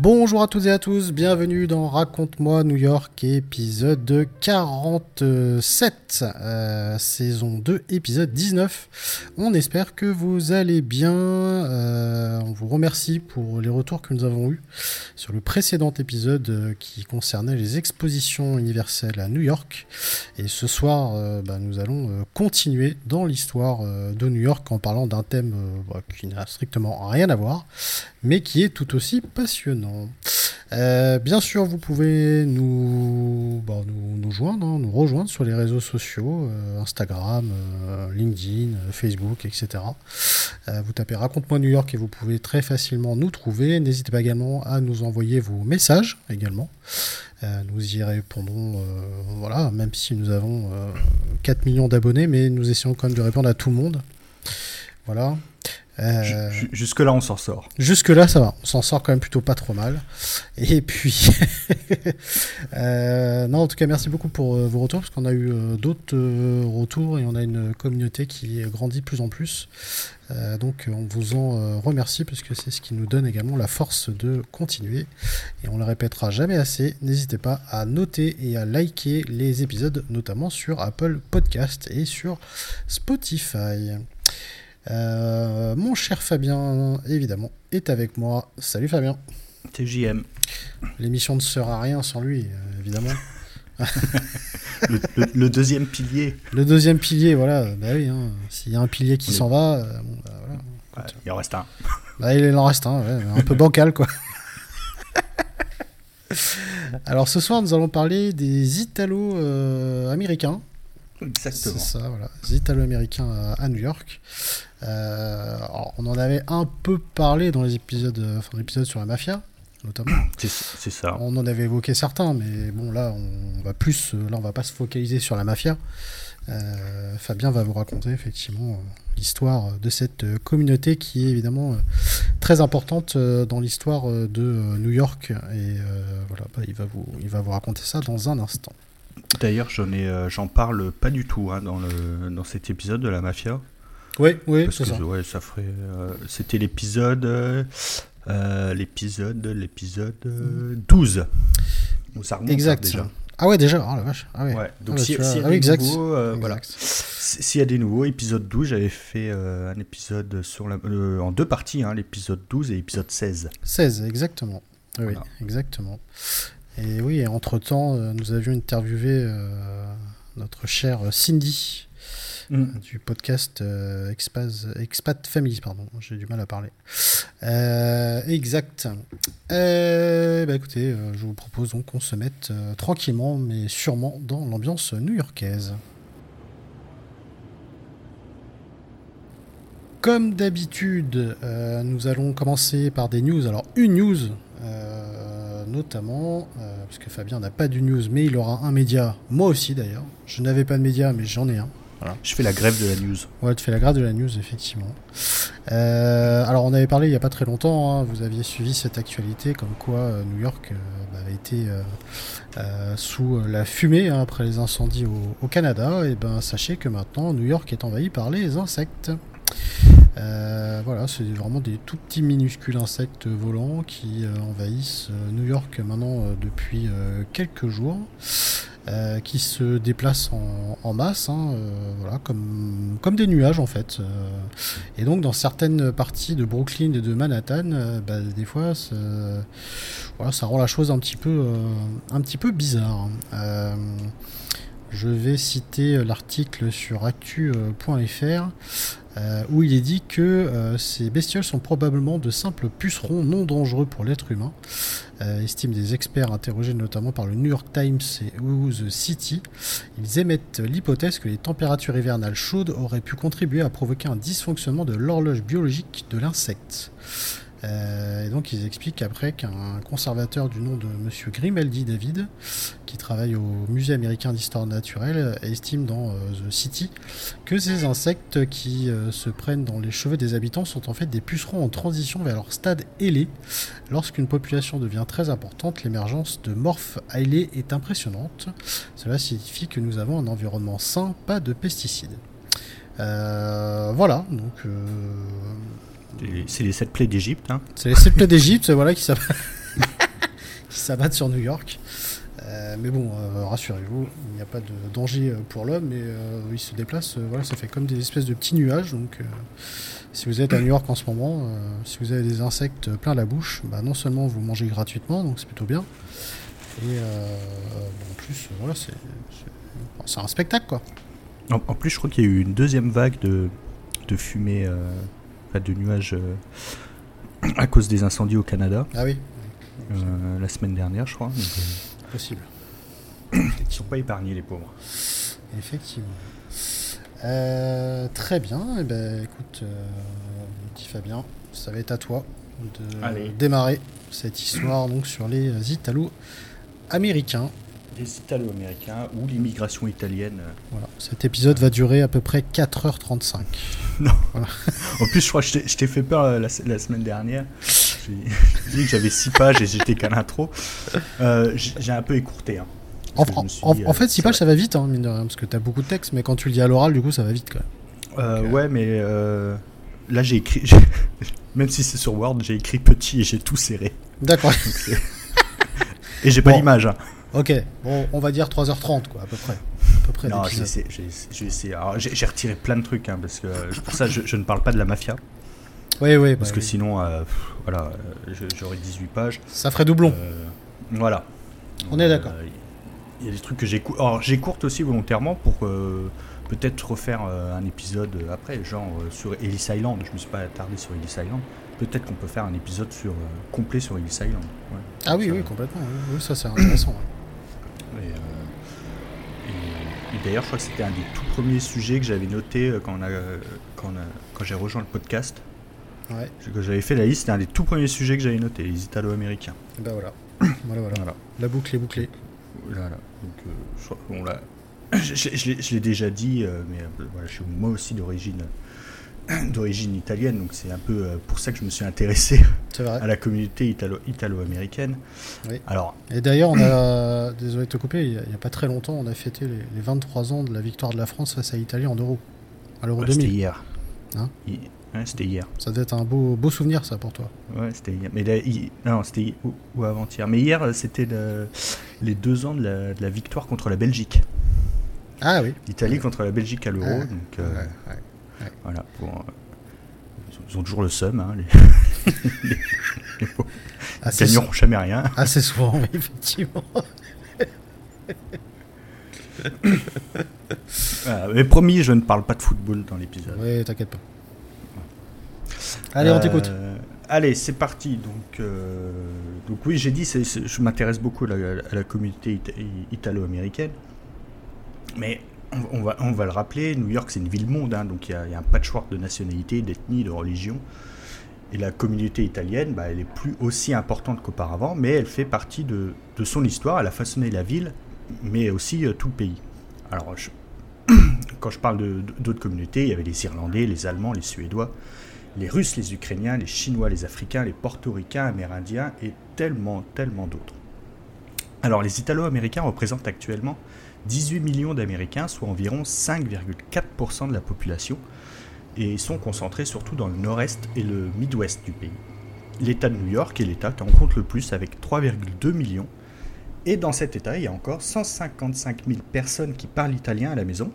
Bonjour à toutes et à tous, bienvenue dans Raconte-moi New York, épisode 47, euh, saison 2, épisode 19. On espère que vous allez bien, euh, on vous remercie pour les retours que nous avons eus sur le précédent épisode euh, qui concernait les expositions universelles à New York. Et ce soir, bah, nous allons continuer dans l'histoire de New York en parlant d'un thème bah, qui n'a strictement rien à voir, mais qui est tout aussi passionnant. Euh, bien sûr, vous pouvez nous, nous, joindre, hein, nous rejoindre sur les réseaux sociaux, euh, Instagram, euh, LinkedIn, Facebook, etc. vous tapez Raconte-moi New York et vous pouvez très facilement nous trouver. N'hésitez pas également à nous envoyer vos messages également. nous y répondrons, voilà, même si nous avons 4 millions d'abonnés, mais nous essayons quand même de répondre à tout le monde. Voilà. Euh, jusque-là, on s'en sort. Jusque-là, ça va. On s'en sort quand même plutôt pas trop mal. Et puis, euh, non, en tout cas, merci beaucoup pour euh, vos retours, parce qu'on a eu d'autres retours et on a une communauté qui grandit de plus en plus. donc, on vous en remercie, parce que c'est ce qui nous donne également la force de continuer. Et on le répétera jamais assez. N'hésitez pas à noter et à liker les épisodes, notamment sur Apple Podcast et sur Spotify. Euh, mon cher Fabien, évidemment, est avec moi. Salut Fabien. TJM. L'émission ne sera rien sans lui, euh, évidemment. le, deuxième pilier. Le deuxième pilier, voilà. Bah oui, hein. s'il y a un pilier qui s'en va, euh, bah, il en reste un. Bah, il en reste un, un peu bancal, quoi. Alors ce soir, nous allons parler des Italo-américains. Exactement. C'est ça, voilà. Les Italo-américains à, New York. Euh, on en avait un peu parlé dans les épisodes, enfin, l'épisode sur la mafia, notamment. C'est ça. On en avait évoqué certains, mais bon, là, on va plus, là, on va pas se focaliser sur la mafia. Euh, Fabien va vous raconter effectivement l'histoire de cette communauté qui est évidemment très importante dans l'histoire de New York et voilà, bah, il va vous, il va vous raconter ça dans un instant. D'ailleurs, j'en ai, j'en parle pas du tout hein, dans le dans cet épisode de la mafia. Oui, oui, c'est ça. Ouais, ça ferait. Euh, c'était l'épisode. Euh, l'épisode. L'épisode 12. Donc ça remonte exact. déjà. Ah ouais, déjà, oh la vache. Ah ouais. ouais. Donc, ah, s'il si y, a ah, des exact. nouveaux, euh, voilà. S'il y a des nouveaux, épisode 12, j'avais fait un épisode sur la, en deux parties, hein, l'épisode 12 et l'épisode 16. 16, exactement. Oui, exactement. Et oui, entre-temps, nous avions interviewé notre chère Cindy, Mm. du podcast euh, Expat, Family, pardon, j'ai du mal à parler. Euh, exact. Euh, bah écoutez, je vous propose donc qu'on se mette tranquillement, mais sûrement dans l'ambiance new-yorkaise. Comme d'habitude, nous allons commencer par des news. Alors, une news, notamment, parce que Fabien n'a pas de news, mais il aura un média. Moi aussi, d'ailleurs. Je n'avais pas de média, mais j'en ai un. Je fais la grève de la news. Ouais, tu fais la grève de la news, effectivement. Euh, alors, on avait parlé il n'y a pas très longtemps, hein, vous aviez suivi cette actualité, comme quoi euh, New York euh, avait été sous la fumée hein, après les incendies au, Canada. Et ben, sachez que maintenant, New York est envahi par les insectes. Voilà, c'est vraiment des tout petits minuscules insectes volants qui envahissent New York maintenant depuis quelques jours. Euh, qui se déplacent en, masse, hein, euh, voilà, comme, comme des nuages en fait. Euh. et donc dans certaines parties de Brooklyn et de Manhattan, bah, des fois, voilà, ça rend la chose un petit peu, un petit peu bizarre. Hein. je vais citer l'article sur actu.fr. où il est dit que ces bestioles sont probablement de simples pucerons non dangereux pour l'être humain, estiment des experts interrogés notamment par le New York Times et ou The City. Ils émettent l'hypothèse que les températures hivernales chaudes auraient pu contribuer à provoquer un dysfonctionnement de l'horloge biologique de l'insecte. Euh, et donc ils expliquent après qu'un conservateur du nom de Monsieur Grimaldi David, qui travaille au Musée américain d'histoire naturelle, estime dans euh, The City que ces insectes qui euh, se prennent dans les cheveux des habitants sont en fait des pucerons en transition vers leur stade ailé. Lorsqu'une population devient très importante, l'émergence de morphes ailés est impressionnante. Cela signifie que nous avons un environnement sain, pas de pesticides. voilà, donc c'est les sept plaies d'Égypte. Hein. C'est les sept plaies d'Égypte, voilà, qui s'abattent sur New York. Euh, mais bon, euh, rassurez-vous, il n'y a pas de danger euh, pour l'homme, mais il se déplace, voilà, ça fait comme des espèces de petits nuages. Donc, si vous êtes à New York en ce moment, si vous avez des insectes plein la bouche, bah, non seulement vous mangez gratuitement, donc c'est plutôt bien, et en plus, voilà, c'est un spectacle quoi. En, plus, je crois qu'il y a eu une deuxième vague de, de fumée de nuages euh, à cause des incendies au Canada. Ah oui. Euh, la semaine dernière, je crois. Euh, Possible. Ils sont pas épargnés, les pauvres. Effectivement. très bien. et eh ben, écoute, petit Fabien, ça va être à toi de démarrer cette histoire donc sur les Italo-américains les Italo-Américains ou l'immigration italienne. Voilà. Cet épisode va durer à peu près 4h35. Non. en plus, je crois que je t'ai fait peur euh, la, semaine dernière. J'ai dit que j'avais 6 pages et j'étais qu'à l'intro. Euh, j'ai un peu écourté. Hein, en, euh, fait, 6 pages, ça va vite, hein, mine de rien, parce que tu as beaucoup de texte, mais quand tu le dis à l'oral, du coup, ça va vite. Quoi. ouais, mais là, j'ai écrit. Même si c'est sur Word, j'ai écrit petit et j'ai tout serré. D'accord. et j'ai pas l'image. Hein. Ok, bon, on va dire 3h30, quoi, à peu près. À peu près non, j'ai essayé. J'ai retiré plein de trucs, hein, parce que pour ça, je, ne parle pas de la mafia. Oui, oui. Parce bah que sinon, euh, voilà, j'aurais 18 pages. Ça ferait doublon. Euh, voilà. On est d'accord. Il y a des trucs que j'écoute. Alors, j'écourte aussi volontairement pour peut-être refaire euh, un épisode après, genre sur Ellis Island. Je me suis pas attardé sur Ellis Island. Peut-être qu'on peut faire un épisode sur, complet sur Ellis Island. Ah oui, oui, complètement. Oui, ça c'est intéressant. Euh, et, d'ailleurs, je crois que c'était un des tout premiers sujets que j'avais noté euh, quand, j'ai rejoint le podcast. Ouais. Que j'avais fait la liste, c'était un des tout premiers sujets que j'avais noté, les Italo-Américains. Et ben voilà. voilà, voilà. La boucle est bouclée. Voilà. Donc, euh, je, bon, là, je, l'ai déjà dit, mais voilà, je suis moi aussi d'origine d'origine italienne, donc c'est un peu euh, pour ça que je me suis intéressé à la communauté italo-américaine. oui. Alors, et d'ailleurs, on a, désolé de te couper, il n'y a, pas très longtemps, on a fêté les, 23 ans de la victoire de la France face à l'Italie en Euro, à l'Euro 2000. C'était hier. Hein c'était hier. Ça devait être un beau, beau souvenir, ça, pour toi. Ouais, c'était hier. Mais non, c'était ou, avant-hier. Mais hier, c'était les deux ans de la, victoire contre la Belgique. Ah oui. L'Italie contre la Belgique à l'Euro. donc, euh, voilà. Bon, ils ont toujours le seum. Hein, les... les, gagnants jamais rien. Assez souvent, effectivement. mais promis, je ne parle pas de football dans l'épisode. Oui, t'inquiète pas. Allez, on t'écoute. Euh, allez, c'est parti. Donc, euh, donc oui, j'ai dit, je m'intéresse beaucoup à la, à la communauté italo-américaine. Mais on va, le rappeler, New York c'est une ville-monde, hein, donc il y, a un patchwork de nationalités, d'ethnies, de religions. Et la communauté italienne, bah, elle est plus aussi importante qu'auparavant, mais elle fait partie de, son histoire, elle a façonné la ville, mais aussi euh, tout le pays. Alors, quand je parle d'autres communautés, il y avait les Irlandais, les Allemands, les Suédois, les Russes, les Ukrainiens, les Chinois, les Africains, les Portoricains, Amérindiens et tellement, tellement d'autres. Alors, les Italo-Américains représentent actuellement 18 millions d'Américains, soit environ 5,4% de la population, et sont concentrés surtout dans le nord-est et le mid-ouest du pays. L'État de New York est l'État qui en compte le plus avec 3,2 millions, et dans cet État, il y a encore 155 000 personnes qui parlent italien à la maison,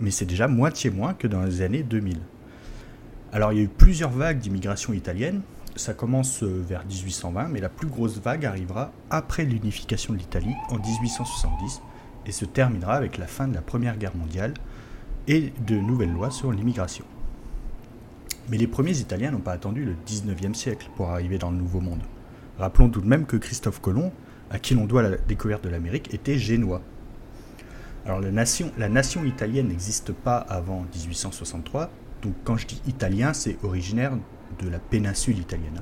mais c'est déjà moitié moins que dans les années 2000. Alors il y a eu plusieurs vagues d'immigration italienne, ça commence euh, vers 1820, mais la plus grosse vague arrivera après l'unification de l'Italie en 1870, et se terminera avec la fin de la Première Guerre mondiale et de nouvelles lois sur l'immigration. Mais les premiers Italiens n'ont pas attendu le 19e siècle pour arriver dans le Nouveau Monde. Rappelons tout de même que Christophe Colomb, à qui l'on doit la découverte de l'Amérique, était génois. Alors la nation, italienne n'existe pas avant 1863, donc quand je dis italien, c'est originaire de la péninsule italienne.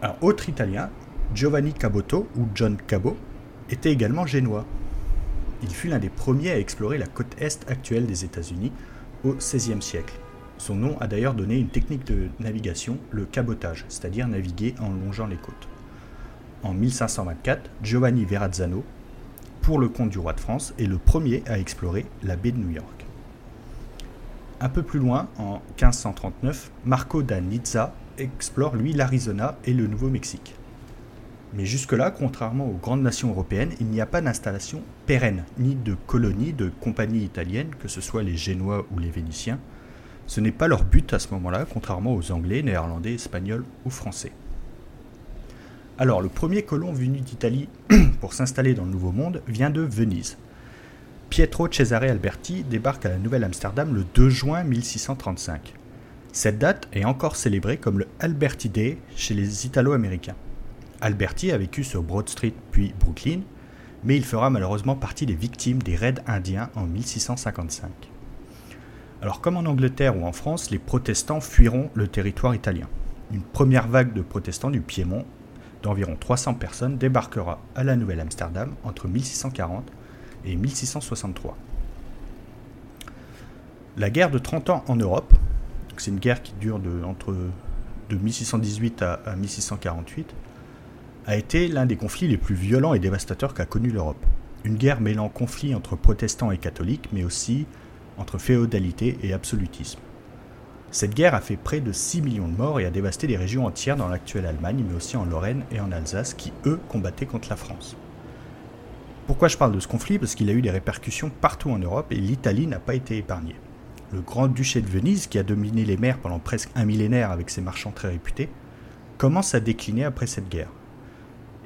Alors autre italien, Giovanni Caboto ou John Cabot, était également génois. Il fut l'un des premiers à explorer la côte est actuelle des États-Unis au XVIe siècle. Son nom a d'ailleurs donné une technique de navigation, le cabotage, c'est-à-dire naviguer en longeant les côtes. En 1524, Giovanni Verrazzano, pour le compte du roi de France, est le premier à explorer la baie de New York. Un peu plus loin, en 1539, Marco da Nizza explore lui l'Arizona et le Nouveau-Mexique. Mais jusque-là, contrairement aux grandes nations européennes, il n'y a pas d'installation pérenne, ni de colonie de compagnies italiennes, que ce soit les Génois ou les Vénitiens, ce n'est pas leur but à ce moment-là, contrairement aux Anglais, Néerlandais, Espagnols ou Français. Alors, le premier colon venu d'Italie pour s'installer dans le Nouveau Monde vient de Venise. Pietro Cesare Alberti débarque à la Nouvelle-Amsterdam le 2 juin 1635. Cette date est encore célébrée comme le Alberti Day chez les Italo-Américains. Alberti a vécu sur Broad Street puis Brooklyn, mais il fera malheureusement partie des victimes des raids indiens en 1655. Alors comme en Angleterre ou en France, les protestants fuiront le territoire italien. Une première vague de protestants du Piémont, d'environ 300 personnes, débarquera à la Nouvelle-Amsterdam entre 1640 et 1663. La guerre de 30 ans en Europe, c'est une guerre qui dure de, entre, de 1618 à, à 1648, a été l'un des conflits les plus violents et dévastateurs qu'a connu l'Europe. Une guerre mêlant conflits entre protestants et catholiques, mais aussi entre féodalité et absolutisme. Cette guerre a fait près de 6 millions de morts et a dévasté des régions entières dans l'actuelle Allemagne, mais aussi en Lorraine et en Alsace, qui, eux, combattaient contre la France. Pourquoi je parle de ce conflit? Parce qu'il a eu des répercussions partout en Europe et l'Italie n'a pas été épargnée. Le grand-duché de Venise, qui a dominé les mers pendant presque un millénaire avec ses marchands très réputés, commence à décliner après cette guerre.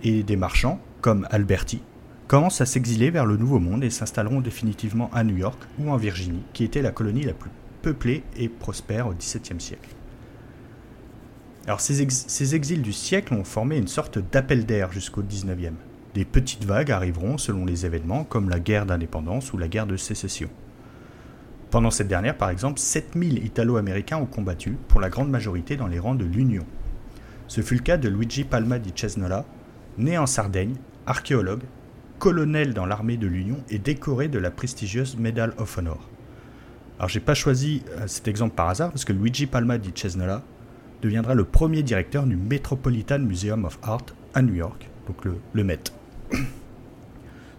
Et des marchands, comme Alberti, commencent à s'exiler vers le Nouveau Monde et s'installeront définitivement à New York ou en Virginie, qui était la colonie la plus peuplée et prospère au XVIIe siècle. Alors ces, ces, exils du siècle ont formé une sorte d'appel d'air jusqu'au XIXe. Des petites vagues arriveront selon les événements comme la guerre d'indépendance ou la guerre de sécession. Pendant cette dernière, par exemple, 7000 Italo-Américains ont combattu, pour la grande majorité dans les rangs de l'Union. Ce fut le cas de Luigi Palma di Cesnola, né en Sardaigne, archéologue, colonel dans l'armée de l'Union et décoré de la prestigieuse Medal of Honor. Alors j'ai pas choisi euh, cet exemple par hasard parce que Luigi Palma di Cesnola deviendra le premier directeur du Metropolitan Museum of Art à New York, donc le, Met.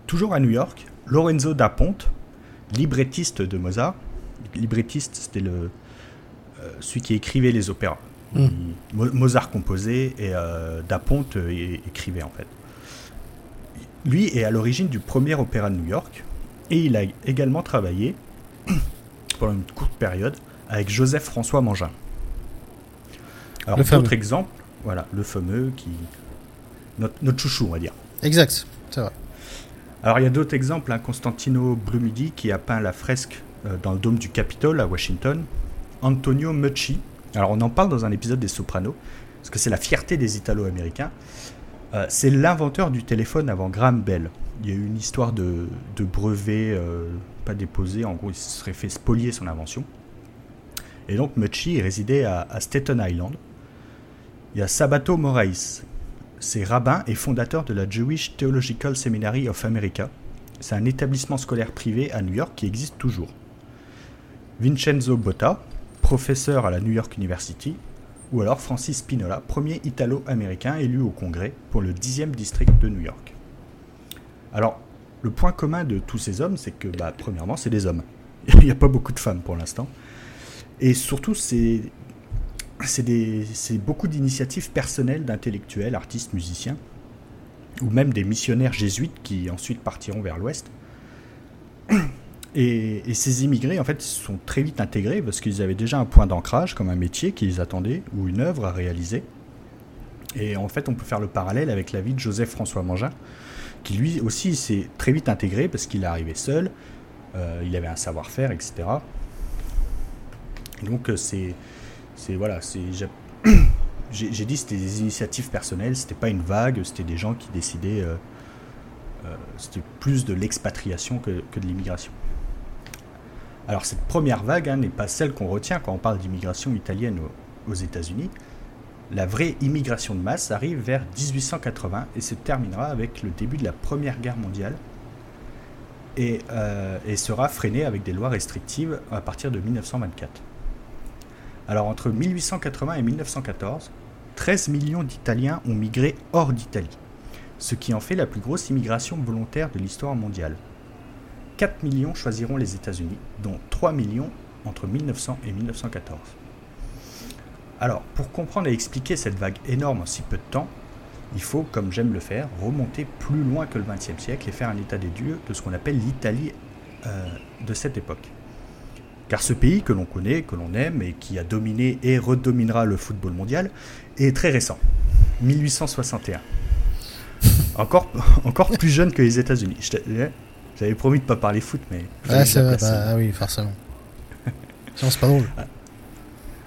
Toujours à New York, Lorenzo da Ponte, librettiste de Mozart, librettiste c'était le euh, celui qui écrivait les opéras. Mm. Mozart composait et euh, da Ponte écrivait en fait. Lui est à l'origine du premier opéra de New York et il a également travaillé pendant une courte période avec Joseph François Mangin. Alors d'autres exemples, voilà, le fameux qui notre, notre, chouchou, on va dire. Exact, c'est vrai. Alors il y a d'autres exemples, hein, Constantino Blumidi qui a peint la fresque euh, dans le dôme du Capitole à Washington, Antonio Mucci. Alors on en parle dans un épisode des Sopranos parce que c'est la fierté des Italo-Américains. Euh, c'est l'inventeur du téléphone avant Graham Bell. Il y a eu une histoire de, brevet euh, pas déposé, en gros il se serait fait spolier son invention. Et donc Mucci résidait à, à, Staten Island. Il y a Sabato Morais, c'est rabbin et fondateur de la Jewish Theological Seminary of America. C'est un établissement scolaire privé à New York qui existe toujours. Vincenzo Botta, professeur à la New York University, ou alors Francis Spinola, premier italo-américain élu au Congrès pour le 10e district de New York. Alors, le point commun de tous ces hommes, c'est que, bah, premièrement, c'est des hommes. Il n'y a pas beaucoup de femmes pour l'instant. Et surtout, c'est beaucoup d'initiatives personnelles d'intellectuels, artistes, musiciens, ou même des missionnaires jésuites qui ensuite partiront vers l'ouest. Et, ces immigrés, en fait, sont très vite intégrés parce qu'ils avaient déjà un point d'ancrage, comme un métier qui les attendait, ou une œuvre à réaliser. Et en fait, on peut faire le parallèle avec la vie de Joseph-François Mangin, qui lui aussi s'est très vite intégré parce qu'il est arrivé seul, euh, il avait un savoir-faire, etc. Donc euh, c'est, voilà, j'ai dit c'était des initiatives personnelles, c'était pas une vague, c'était des gens qui décidaient. c'était plus de l'expatriation que, de l'immigration. Alors cette première vague hein, n'est pas celle qu'on retient quand on parle d'immigration italienne aux États-Unis la vraie immigration de masse arrive vers 1880 et se terminera avec le début de la Première Guerre mondiale et, euh, sera freinée avec des lois restrictives à partir de 1924. Alors entre 1880 et 1914, 13 millions d'Italiens ont migré hors d'Italie, ce qui en fait la plus grosse immigration volontaire de l'histoire mondiale. 4 millions choisiront les États-Unis, dont 3 millions entre 1900 et 1914. Alors, pour comprendre et expliquer cette vague énorme en si peu de temps, il faut, comme j'aime le faire, remonter plus loin que le XXe siècle et faire un état des lieux de ce qu'on appelle l'Italie euh, de cette époque. Car ce pays que l'on connaît, que l'on aime et qui a dominé et redominera le football mondial est très récent, 1861. Encore, encore plus jeune que les États-Unis. J'avais promis de ne pas parler foot, mais. Ah, ça bah, oui, forcément. Sinon, c'est pas drôle. Ah.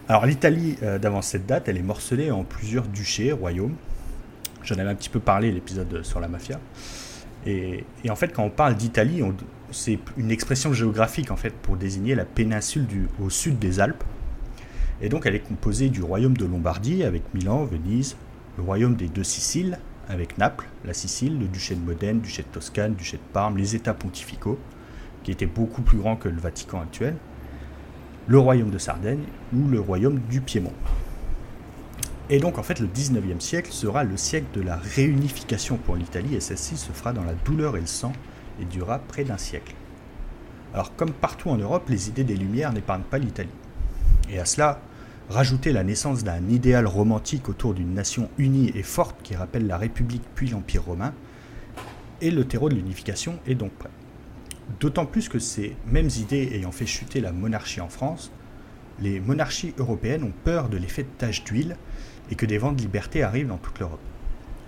Alors l'Italie euh, d'avant cette date, elle est morcelée en plusieurs duchés, royaumes. J'en avais un petit peu parlé l'épisode sur la mafia. Et, en fait, quand on parle d'Italie, c'est une expression géographique en fait pour désigner la péninsule du, au sud des Alpes. Et donc elle est composée du royaume de Lombardie avec Milan, Venise, le royaume des deux Siciles avec Naples, la Sicile, le duché de Modène, duché de Toscane, duché de Parme, les États pontificaux, qui étaient beaucoup plus grands que le Vatican actuel, le royaume de Sardaigne ou le royaume du Piémont. Et donc en fait le 19e siècle sera le siècle de la réunification pour l'Italie et celle-ci se fera dans la douleur et le sang et durera près d'un siècle. Alors comme partout en Europe, les idées des Lumières n'épargnent pas l'Italie. Et à cela, rajouter la naissance d'un idéal romantique autour d'une nation unie et forte qui rappelle la République puis l'Empire romain, et le terreau de l'unification est donc prêt. D'autant plus que ces mêmes idées ayant fait chuter la monarchie en France, les monarchies européennes ont peur de l'effet de tache d'huile et que des vents de liberté arrivent dans toute l'Europe.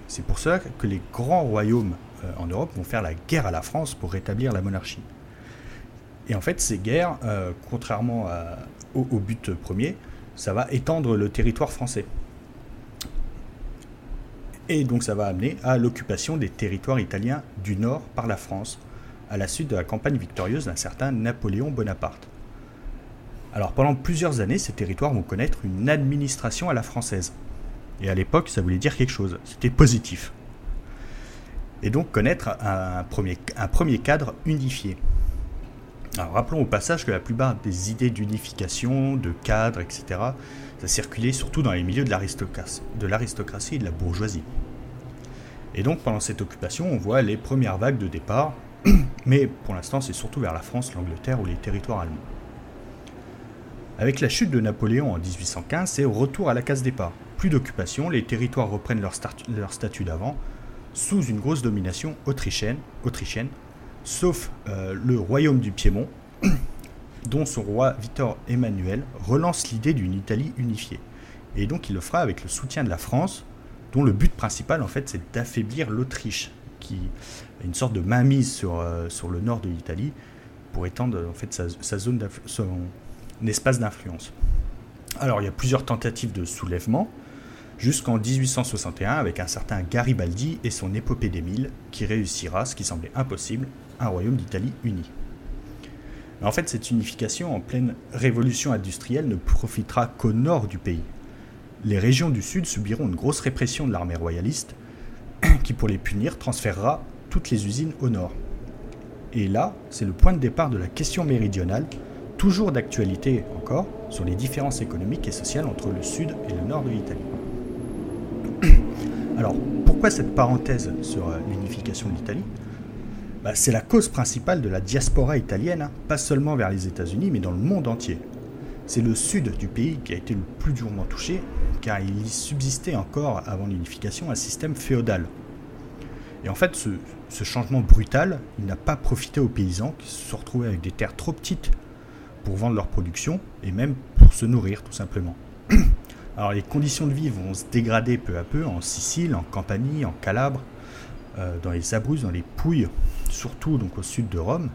C'est pour cela que les grands royaumes euh, en Europe vont faire la guerre à la France pour rétablir la monarchie. Et en fait, ces guerres, euh, contrairement au, but premier, ça va étendre le territoire français. Et donc ça va amener à l'occupation des territoires italiens du nord par la France, à la suite de la campagne victorieuse d'un certain Napoléon Bonaparte. Alors pendant plusieurs années, ces territoires vont connaître une administration à la française. Et à l'époque, ça voulait dire quelque chose, c'était positif. Et donc connaître un premier, cadre unifié. Rappelons au passage que la plupart des idées d'unification, de cadre, etc., ça circulait surtout dans les milieux de l'aristocratie, et de la bourgeoisie. Et donc pendant cette occupation, on voit les premières vagues de départ, mais pour l'instant c'est surtout vers la France, l'Angleterre ou les territoires allemands. Avec la chute de Napoléon en 1815, c'est retour à la case départ. Plus d'occupation, les territoires reprennent leur, statut d'avant, sous une grosse domination autrichienne, autrichienne sauf euh, le royaume du Piémont, dont son roi Victor Emmanuel relance l'idée d'une Italie unifiée. Et donc il le fera avec le soutien de la France, dont le but principal en fait c'est d'affaiblir l'Autriche, qui une sorte de mainmise sur, euh, sur le nord de l'Italie pour étendre en fait sa, zone son espace d'influence. Alors il y a plusieurs tentatives de soulèvement jusqu'en 1861 avec un certain Garibaldi et son épopée des mille qui réussira ce qui semblait impossible, un royaume d'Italie uni. en fait, cette unification en pleine révolution industrielle ne profitera qu'au nord du pays. Les régions du sud subiront une grosse répression de l'armée royaliste qui, pour les punir, transférera toutes les usines au nord. Et là, c'est le point de départ de la question méridionale, toujours d'actualité encore, sur les différences économiques et sociales entre le sud et le nord de l'Italie. Alors, pourquoi cette parenthèse sur euh, l'unification de l'Italie? Bah, C'est la cause principale de la diaspora italienne, hein, pas seulement vers les États-Unis, mais dans le monde entier. C'est le sud du pays qui a été le plus durement touché, car il subsistait encore avant l'unification un système féodal. Et en fait, ce, changement brutal, n'a pas profité aux paysans qui se sont retrouvés avec des terres trop petites pour vendre leur production et même pour se nourrir tout simplement. Alors les conditions de vie vont se dégrader peu à peu en Sicile, en Campanie, en Calabre, euh, dans les Abruzzes, dans les Pouilles, surtout donc au sud de Rome.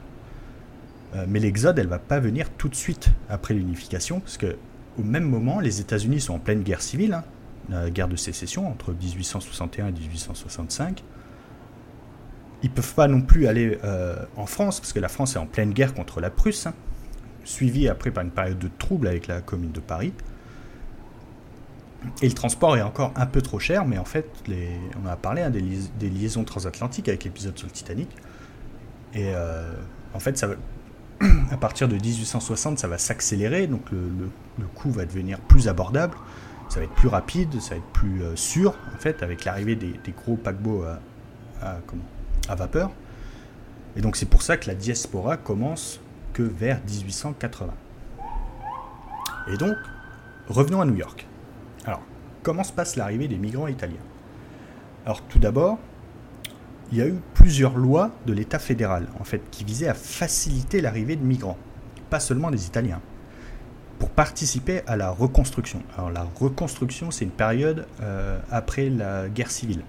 Euh, mais l'exode, elle va pas venir tout de suite après l'unification, parce que au même moment, les États-Unis sont en pleine guerre civile, hein, la guerre de sécession entre 1861 et 1865. Ils peuvent pas non plus aller euh, en France, parce que la France est en pleine guerre contre la Prusse, hein, suivie après par une période de trouble avec la commune de Paris. Et le transport est encore un peu trop cher, mais en fait, on a parlé hein, des, liaisons transatlantiques avec l'épisode sur le Titanic. Et euh, en fait, à partir de 1860, ça va s'accélérer, donc le, coût va devenir plus abordable, ça va être plus rapide, ça va être plus euh, sûr, en fait, avec l'arrivée des, gros paquebots à vapeur. Et donc c'est pour ça que la diaspora commence que vers 1880. Et donc, revenons à New York. Alors, comment se passe l'arrivée des migrants italiens? Alors tout d'abord, il y a eu plusieurs lois de l'État fédéral, en fait, qui visaient à faciliter l'arrivée de migrants, pas seulement des Italiens, pour participer à la reconstruction. Alors la reconstruction, c'est une période euh, après la guerre civile,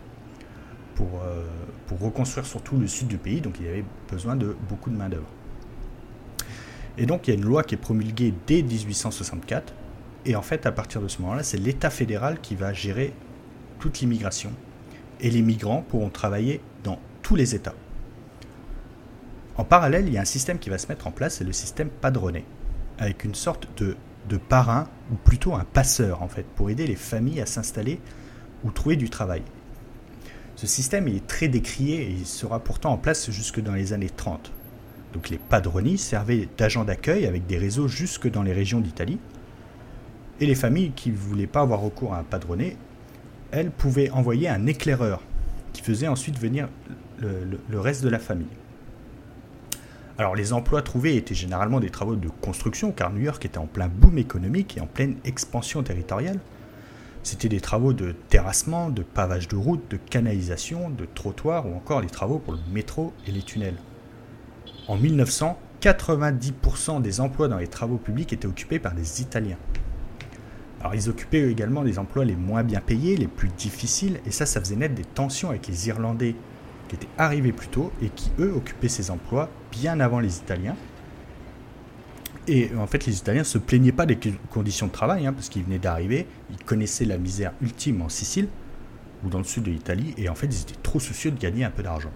pour, euh, pour reconstruire surtout le sud du pays, donc il y avait besoin de beaucoup de main-d'œuvre. Et donc il y a une loi qui est promulguée dès 1864, et en fait à partir de ce moment-là, c'est l'État fédéral qui va gérer toute l'immigration, et les migrants pourront travailler les États. En parallèle, il y a un système qui va se mettre en place, c'est le système padronné, avec une sorte de, de parrain, ou plutôt un passeur en fait, pour aider les familles à s'installer ou trouver du travail. Ce système est très décrié et il sera pourtant en place jusque dans les années 30. Donc les padroni servaient d'agents d'accueil avec des réseaux jusque dans les régions d'Italie. Et les familles qui ne voulaient pas avoir recours à un padronné, elles pouvaient envoyer un éclaireur qui faisait ensuite venir le, reste de la famille. Alors les emplois trouvés étaient généralement des travaux de construction car New York était en plein boom économique et en pleine expansion territoriale. C'était des travaux de terrassement, de pavage de routes, de canalisation, de trottoirs ou encore les travaux pour le métro et les tunnels. En 1900, 90% des emplois dans les travaux publics étaient occupés par des Italiens. Alors ils occupaient également des emplois les moins bien payés, les plus difficiles, et ça, ça faisait naître des tensions avec les Irlandais qui étaient arrivés plus tôt et qui, eux, occupaient ces emplois bien avant les Italiens. Et en fait, les Italiens ne se plaignaient pas des conditions de travail, hein, parce qu'ils venaient d'arriver, ils connaissaient la misère ultime en Sicile, ou dans le sud de l'Italie, et en fait, ils étaient trop soucieux de gagner un peu d'argent.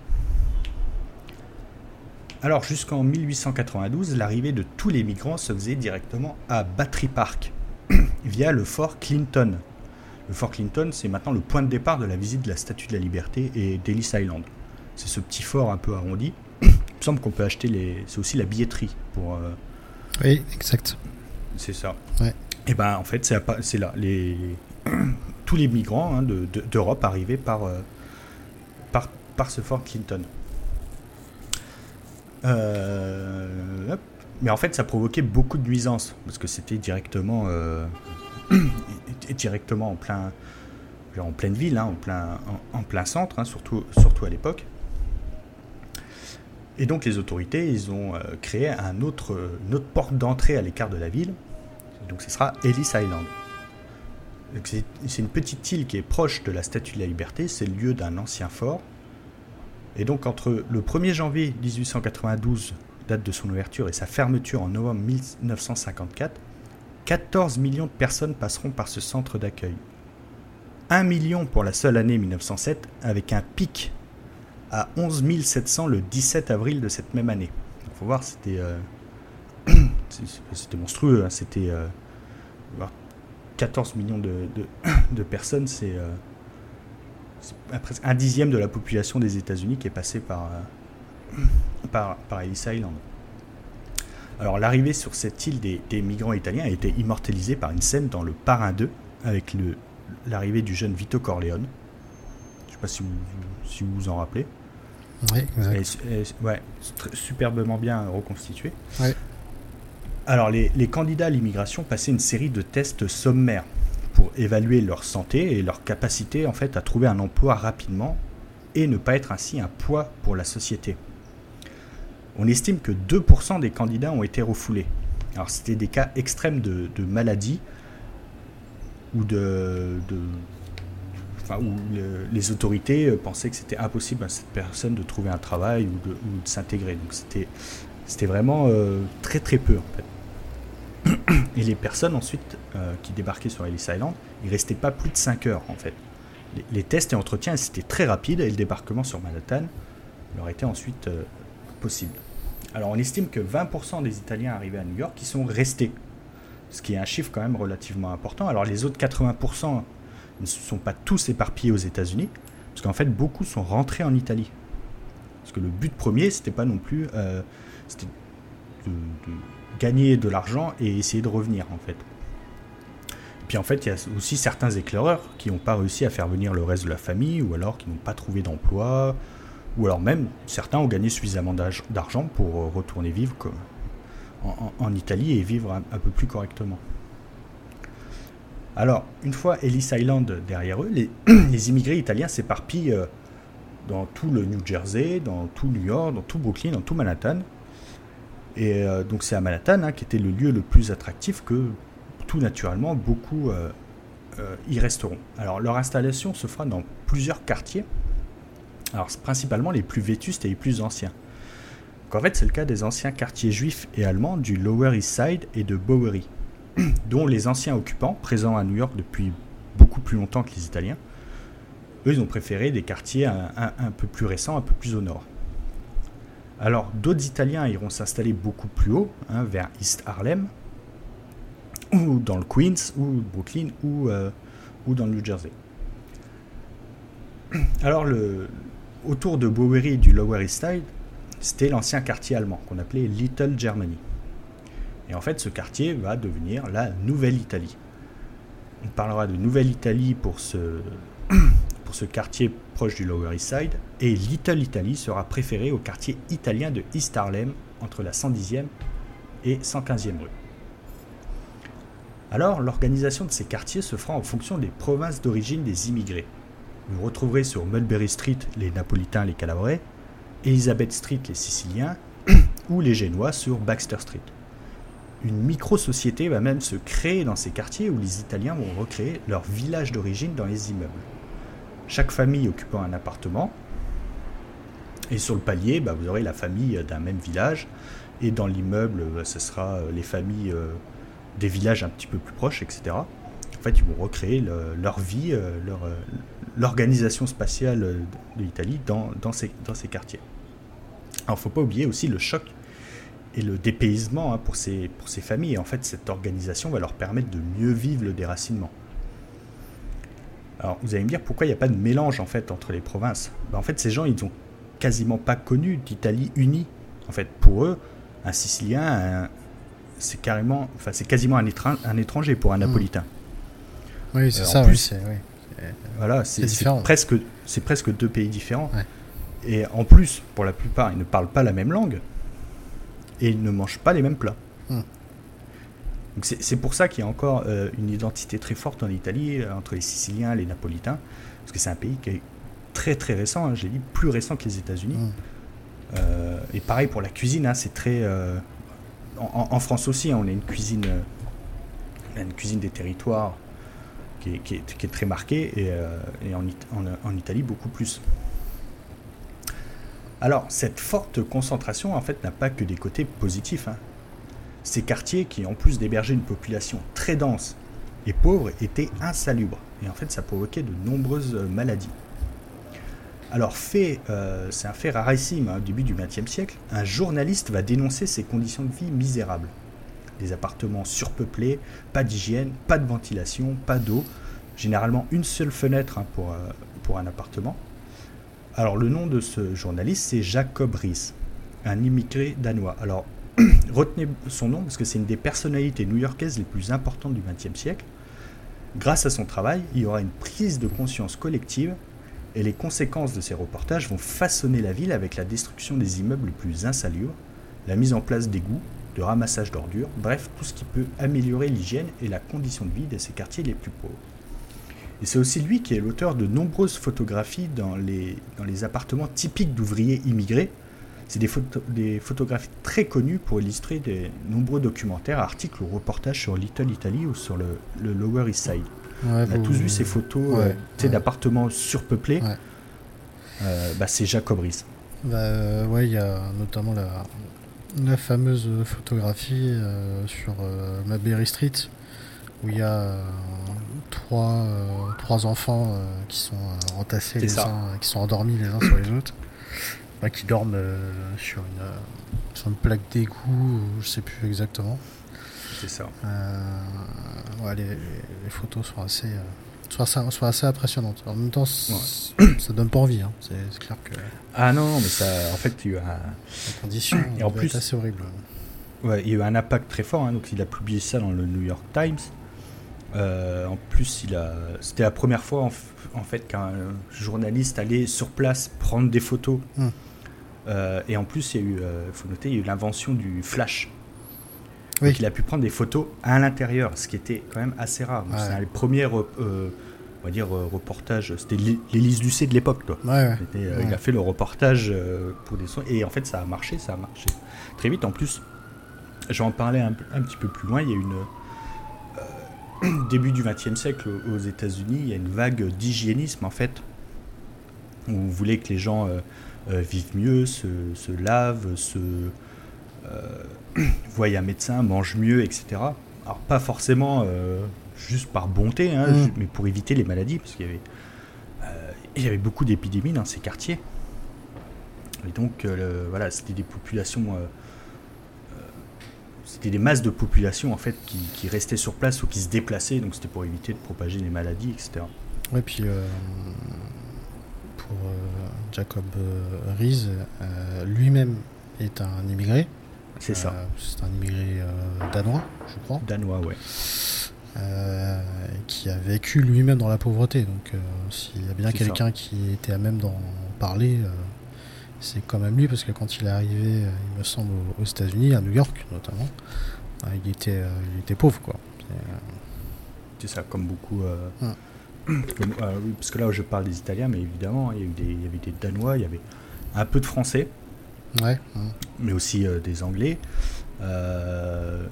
Alors, jusqu'en 1892, l'arrivée de tous les migrants se faisait directement à Battery Park, via le fort Clinton. Le fort Clinton, c'est maintenant le point de départ de la visite de la Statue de la Liberté et d'Ellis Island. C'est ce petit fort un peu arrondi. Il me semble qu'on peut acheter les. C'est aussi la billetterie pour. Euh, oui, exact. C'est ça. Et ben en fait, c'est là. Les... Tous les migrants hein, d'Europe arrivaient par, euh, par, par ce fort Clinton. Euh, mais en fait, ça provoquait beaucoup de nuisances parce que c'était directement, directement en plein, en pleine ville, hein, en plein, en, plein centre, hein, surtout, surtout à l'époque. Et donc les autorités, ils ont euh, créé un autre, une autre porte d'entrée à l'écart de la ville. Donc ce sera Ellis Island. C'est une petite île qui est proche de la Statue de la Liberté. C'est le lieu d'un ancien fort. Et donc entre le 1er janvier 1892 date de son ouverture et sa fermeture en novembre 1954, 14 millions de personnes passeront par ce centre d'accueil. 1 million pour la seule année 1907, avec un pic à 11 700 le 17 avril de cette même année. Il faut voir, c'était euh, monstrueux. Hein. C'était 14 euh, millions de, personnes, c'est euh, un dixième de la population des États-Unis qui est passé par, par, Ellis Island. Alors l'arrivée sur cette île des, migrants italiens a été immortalisée par une scène dans Le Parrain 2 avec l'arrivée du jeune Vito Corleone. Je ne sais pas si vous vous en rappelez. Oui, ouais, superbement bien reconstitué. Alors les, les candidats à l'immigration passaient une série de tests sommaires pour évaluer leur santé et leur capacité en fait à trouver un emploi rapidement et ne pas être ainsi un poids pour la société on estime que 2% des candidats ont été refoulés. Alors c'était des cas extrêmes de, maladie ou de, où les autorités pensaient que c'était impossible à cette personne de trouver un travail ou de, s'intégrer. Donc c'était, vraiment euh, très très peu en fait. Et les personnes ensuite qui débarquaient sur Ellis Island, ils restaient pas plus de 5 heures en fait. Les, tests et entretiens c'était très rapide et le débarquement sur Manhattan leur était ensuite possible. Alors on estime que 20% des Italiens arrivés à New York qui sont restés, ce qui est un chiffre quand même relativement important. Alors les autres 80% ne sont pas tous éparpillés aux États-Unis, parce qu'en fait beaucoup sont rentrés en Italie. Parce que le but premier, c'était pas non plus euh, de, gagner de l'argent et essayer de revenir en fait. Puis en fait, il y a aussi certains éclaireurs qui n'ont pas réussi à faire venir le reste de la famille, ou alors qui n'ont pas trouvé d'emploi, ou alors même certains ont gagné suffisamment d'argent pour euh, retourner vivre en, Italie et vivre un, peu plus correctement. Alors, une fois Ellis Island derrière eux, les, immigrés italiens s'éparpillent euh, dans tout le New Jersey, dans tout New York, dans tout Brooklyn, dans tout Manhattan. Et euh, donc c'est à Manhattan hein, qui était le lieu le plus attractif que tout naturellement beaucoup y resteront. Alors leur installation se fera dans plusieurs quartiers alors, principalement les plus vétustes et les plus anciens. en fait, c'est le cas des anciens quartiers juifs et allemands du Lower East Side et de Bowery, dont les anciens occupants, présents à New York depuis beaucoup plus longtemps que les Italiens, eux, ils ont préféré des quartiers un, peu plus récents, un peu plus au nord. Alors, d'autres Italiens iront s'installer beaucoup plus haut, hein, vers East Harlem, ou dans le Queens, ou Brooklyn, ou, euh, dans le New Jersey. Alors, autour de Bowery et du Lower East Side, c'était l'ancien quartier allemand qu'on appelait Little Germany. Et en fait, ce quartier va devenir la Nouvelle-Italie. On parlera de Nouvelle-Italie pour ce, pour ce quartier proche du Lower East Side, et Little Italy sera préféré au quartier italien de East Harlem, entre la 110e et 115e rue. Alors, l'organisation de ces quartiers se fera en fonction des provinces d'origine des immigrés. Vous retrouverez sur Mulberry Street les Napolitains, les Calabrais, Elizabeth Street les Siciliens, ou les Génois sur Baxter Street. Une micro-société va même se créer dans ces quartiers où les Italiens vont recréer leur village d'origine dans les immeubles. Chaque famille occupant un appartement, et sur le palier, bah, vous aurez la famille d'un même village, et dans l'immeuble, bah, ce sera euh, les familles euh, des villages un petit peu plus proches, etc. En fait, ils vont recréer leur vie, euh, leur, l'organisation spatiale de l'Italie dans, ces, dans ces quartiers. Alors, il ne faut pas oublier aussi le choc et le dépaysement hein, pour, ces, pour ces familles. en fait, cette organisation va leur permettre de mieux vivre le déracinement. Alors, vous allez me dire pourquoi il n'y a pas de mélange en fait entre les provinces? Ben, En fait, ces gens, ils n'ont quasiment pas connu d'Italie unie. En fait, pour eux, un Sicilien, c'est carrément, enfin, c'est quasiment un, un, étranger pour un hmm. Napolitain. Oui, c'est euh, ça. oui, oui. Voilà, c'est presque, c'est presque deux pays différents. Et en plus, pour la plupart, ils ne parlent pas la même langue et ils ne mangent pas les mêmes plats. Hmm. C'est pour ça qu'il y a encore euh, une identité très forte en Italie euh, entre les Siciliens et les Napolitains, parce que c'est un pays qui est très très récent, hein, j'ai dit plus récent que les États-Unis. Hmm. Euh, et pareil pour la cuisine, hein, c'est très. En, France aussi, hein, on a une cuisine, une cuisine des territoires qui est, très marqué, et, en, Italie beaucoup plus. Alors, cette forte concentration, en fait, n'a pas que des côtés positifs. Hein. Ces quartiers, qui en plus d'héberger une population très dense et pauvre, étaient insalubres. Et en fait, ça provoquait de nombreuses maladies. Alors, fait, euh, c'est un fait rarissime hein, au début du XXe siècle, un journaliste va dénoncer ces conditions de vie misérables des appartements surpeuplés, pas d'hygiène, pas de ventilation, pas d'eau, généralement une seule fenêtre hein, euh, pour un appartement. Alors le nom de ce journaliste, c'est Jacob Ries, un immigré danois. Alors retenez son nom parce que c'est une des personnalités new-yorkaises les plus importantes du XXe siècle. Grâce à son travail, il y aura une prise de conscience collective et les conséquences de ces reportages vont façonner la ville avec la destruction des immeubles les plus insalubres, la mise en place d'égouts, de ramassage d'ordures, bref, tout ce qui peut améliorer l'hygiène et la condition de vie de ces quartiers les plus pauvres. Et c'est aussi lui qui est l'auteur de nombreuses photographies dans les, dans les appartements typiques d'ouvriers immigrés. C'est des, des photographies très connues pour illustrer des nombreux documentaires, articles ou reportages sur Little Italy ou sur le, le Lower East Side. On a tous vu ces photos euh, d'appartements surpeuplés. Euh, bah, c'est Jacob Ries. Bah, ouais, il y a notamment la, La fameuse photographie sur Maberry Street où il y a trois, trois enfants qui sont entassés les uns, qui sont endormis les uns sur les autres, bah, qui dorment sur une, sur une plaque d'égout, je sais plus exactement. C'est ça. Ouais, les, photos sont assez, soit, assez impressionnante. En même temps, ça donne pas envie. Hein. C'est clair que. Ah non, mais ça, en fait, il y a eu un. La condition et en plus, assez horrible. Ouais, il y a eu un impact très fort. Hein, donc, il a publié ça dans le New York Times. Euh, en plus, il a. C'était la première fois en, fait qu'un journaliste allait sur place prendre des photos. Hum. Euh, et en plus, il y a eu, euh, faut noter, il y a eu l'invention du flash. Oui. il a pu prendre des photos à l'intérieur, ce qui était quand même assez rare. C'est un des premiers, on va dire, reportages. C'était l'Élise Lucet de l'époque. Il a fait le reportage pour des soins. Et en fait, ça a marché, ça a marché très vite. En plus, j'en parlais un, un, petit peu plus loin. Il y a une. début du XXe siècle aux États-Unis, il y a une vague d'hygiénisme en fait, où vous voulez que les gens vivent mieux, se, se lavent, se voient un médecin, mangent mieux, etc. Alors pas forcément euh, juste par bonté, hein, mm. mais pour éviter les maladies, parce qu'il y avait, euh, il y avait beaucoup d'épidémies dans ces quartiers. Et donc euh, voilà, c'était des populations, c'était des masses de population en fait qui, restaient sur place ou qui se déplaçaient, donc c'était pour éviter de propager les maladies, etc. Et puis pour Jacob Rees, lui-même est un immigré. C'est ça. Euh, c'est un immigré euh, danois, je crois. Danois, ouais. Euh, qui a vécu lui-même dans la pauvreté. Donc, s'il y a bien quelqu'un qui était à même d'en parler, c'est quand même lui, parce que quand il est arrivé, il me semble, aux, États-Unis, à New York notamment, il, était, il était pauvre, quoi. C'est ça, comme beaucoup. parce que là, je parle des Italiens, mais évidemment, il y, des, il y avait des Danois, il y avait un peu de Français. Mais aussi euh, des Anglais. Euh,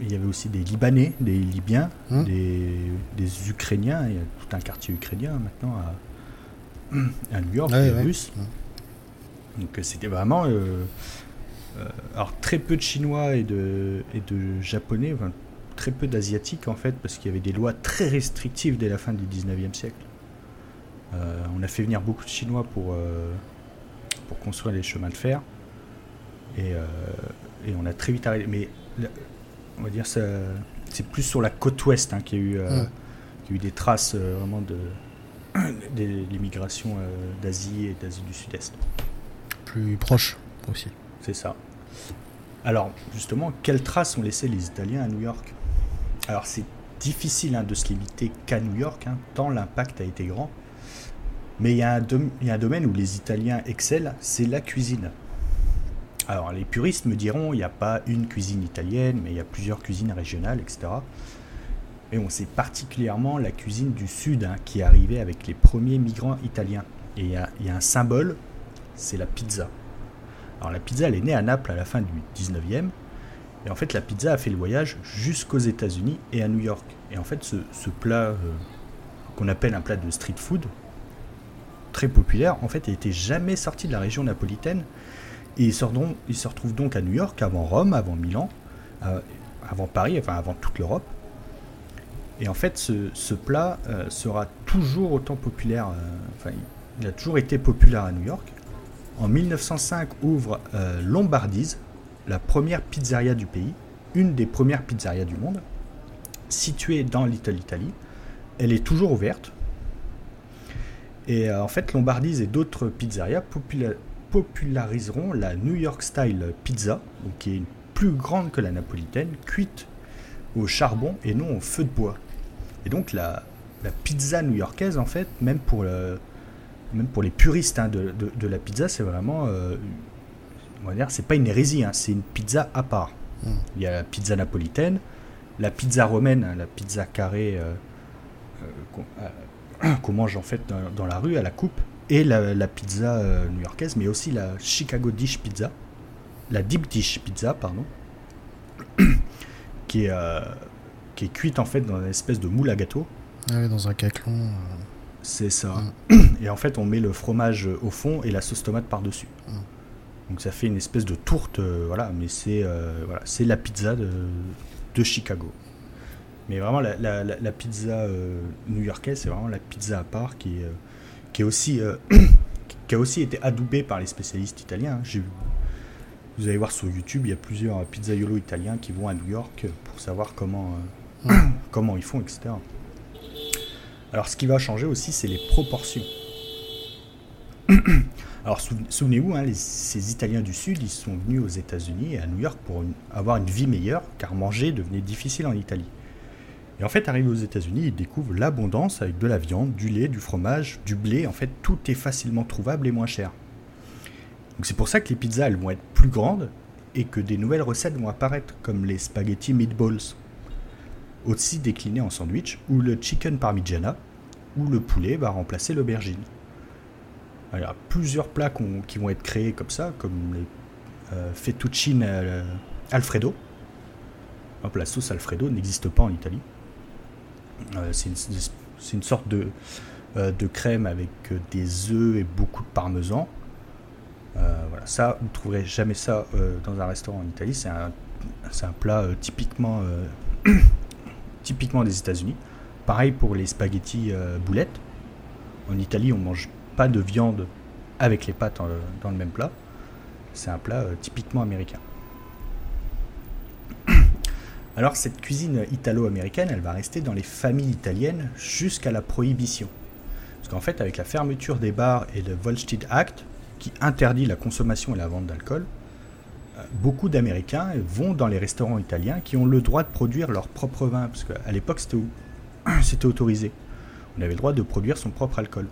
il y avait aussi des Libanais, des Libyens, hum. des, des, Ukrainiens. Il y a tout un quartier ukrainien maintenant à, à New York, des Russes. Donc euh, c'était vraiment. alors très peu de Chinois et de, et de Japonais, très peu d'Asiatiques en fait, parce qu'il y avait des lois très restrictives dès la fin du 19e siècle. on a fait venir beaucoup de Chinois pour, pour construire les chemins de fer. Et, euh, et on a très vite arrêté. Mais on va dire ça, c'est plus sur la côte ouest hein, qu'il y, a eu, euh, eu des traces euh, vraiment de, de l'immigration d'Asie et d'Asie du Sud-Est. Plus proche aussi. C'est ça. Alors, justement, quelles traces ont laissé les Italiens à New York? Alors, c'est difficile hein, de se limiter qu'à New York, hein, tant l'impact a été grand. Mais il y, a un domaine où les Italiens excellent, c'est la cuisine. Alors les puristes me diront, il n'y a pas une cuisine italienne, mais il y a plusieurs cuisines régionales, etc. Et on sait particulièrement la cuisine du Sud hein, qui est arrivée avec les premiers migrants italiens. Et il y, a un symbole, c'est la pizza. Alors la pizza, elle est née à Naples à la fin du 19e. Et en fait, la pizza a fait le voyage jusqu'aux États-Unis et à New York. Et en fait, ce, plat euh, qu'on appelle un plat de street food, très populaire, en fait, il n'était jamais sorti de la région napolitaine. Et il, se retrouve donc à New York, avant Rome, avant Milan, euh, avant Paris, enfin avant toute l'Europe. Et en fait, ce, plat euh, sera toujours autant populaire, enfin, il a toujours été populaire à New York. En 1905 ouvre Lombardise, la première pizzeria du pays, une des premières pizzerias du monde, située dans Little Italy. Elle est toujours ouverte. Et en fait, Lombardise et d'autres pizzerias populariseront la New York Style Pizza, qui est plus grande que la napolitaine, cuite au charbon et non au feu de bois. Et donc la, pizza new-yorkaise, en fait, même pour, le, même pour les puristes hein, de, la pizza, c'est vraiment, euh, on va dire, c'est pas une hérésie, hein, c'est une pizza à part. Hmm. Il y a la pizza napolitaine, la pizza romaine, hein, la pizza carrée euh, euh, qu'on mange en fait dans, la rue à la coupe, et la, pizza euh, new-yorkaise, mais aussi la Chicago Dish Pizza, la Deep Dish Pizza, pardon, qui est, euh, qui est cuite en fait dans une espèce de moule à gâteau. Ah dans un caclon. Euh. C'est ça. Et en fait, on met le fromage au fond et la sauce tomate par-dessus. Donc ça fait une espèce de tourte, voilà, mais c'est voilà, c'est la pizza de, de Chicago. Mais vraiment, la, pizza new-yorkaise, c'est vraiment la pizza à part qui, qui, est aussi, qui a aussi été adoubée par les spécialistes italiens. Hein. J'ai vous allez voir sur YouTube, il y a plusieurs pizzaiolo italiens qui vont à New York pour savoir comment, euh, comment ils font, etc. Alors ce qui va changer aussi, c'est les proportions. Alors souvenez-vous, hein, ces Italiens du Sud, ils sont venus aux États-Unis et à New York pour avoir une vie meilleure, car manger devenait difficile en Italie. Et en fait, arrivés aux États-Unis, ils découvrent l'abondance avec de la viande, du lait, du fromage, du blé. En fait, tout est facilement trouvable et moins cher. Donc c'est pour ça que les pizzas vont être plus grandes et que des nouvelles recettes vont apparaître comme les spaghetti meatballs, aussi déclinés en sandwich, ou le chicken parmigiana, où le poulet va remplacer l'aubergine. Il y a plusieurs plats qui vont être créés comme ça, comme les euh, fettuccine euh, alfredo. Hop, la sauce alfredo n'existe pas en Italie. Euh, c'est une, sorte de, crème avec des œufs et beaucoup de parmesan voilà, ça, vous ne trouverez jamais ça dans un restaurant en Italie. C'est un, plat typiquement, typiquement des États-Unis. Pareil pour les spaghettis boulettes. En Italie, on ne mange pas de viande avec les pâtes dans le même plat. C'est un plat typiquement américain. Alors cette cuisine italo-américaine, elle va rester dans les familles italiennes jusqu'à la prohibition. Parce qu'en fait, avec la fermeture des bars et le Volstead Act, qui interdit la consommation et la vente d'alcool, euh, beaucoup d'Américains vont dans les restaurants italiens qui ont le droit de produire leur propre vin, parce qu'à l'époque c'était autorisé. On avait le droit de produire son propre alcool.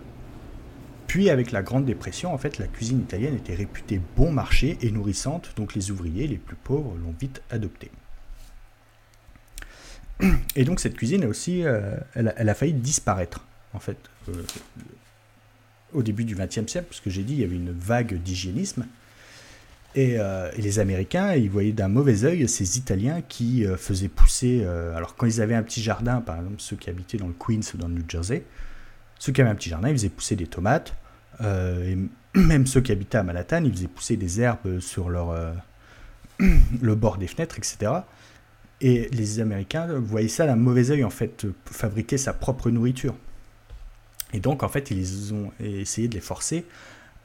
Puis avec la Grande Dépression, en fait, la cuisine italienne était réputée bon marché et nourrissante, donc les ouvriers les plus pauvres l'ont vite adoptée. Et donc cette cuisine a aussi, euh, elle, a, failli disparaître. En fait, euh, au début du XXe siècle, parce que j'ai dit il y avait une vague d'hygiénisme. Euh, et, les Américains, ils voyaient d'un mauvais œil ces Italiens qui euh, faisaient pousser. Euh, alors, quand ils avaient un petit jardin, par exemple, ceux qui habitaient dans le Queens ou dans le New Jersey, ceux qui avaient un petit jardin, ils faisaient pousser des tomates. et même ceux qui habitaient à Manhattan, ils faisaient pousser des herbes sur le bord des fenêtres, etc. Et les Américains voyaient ça d'un mauvais œil, en fait, fabriquer sa propre nourriture. Et donc, en fait, ils ont essayé de les forcer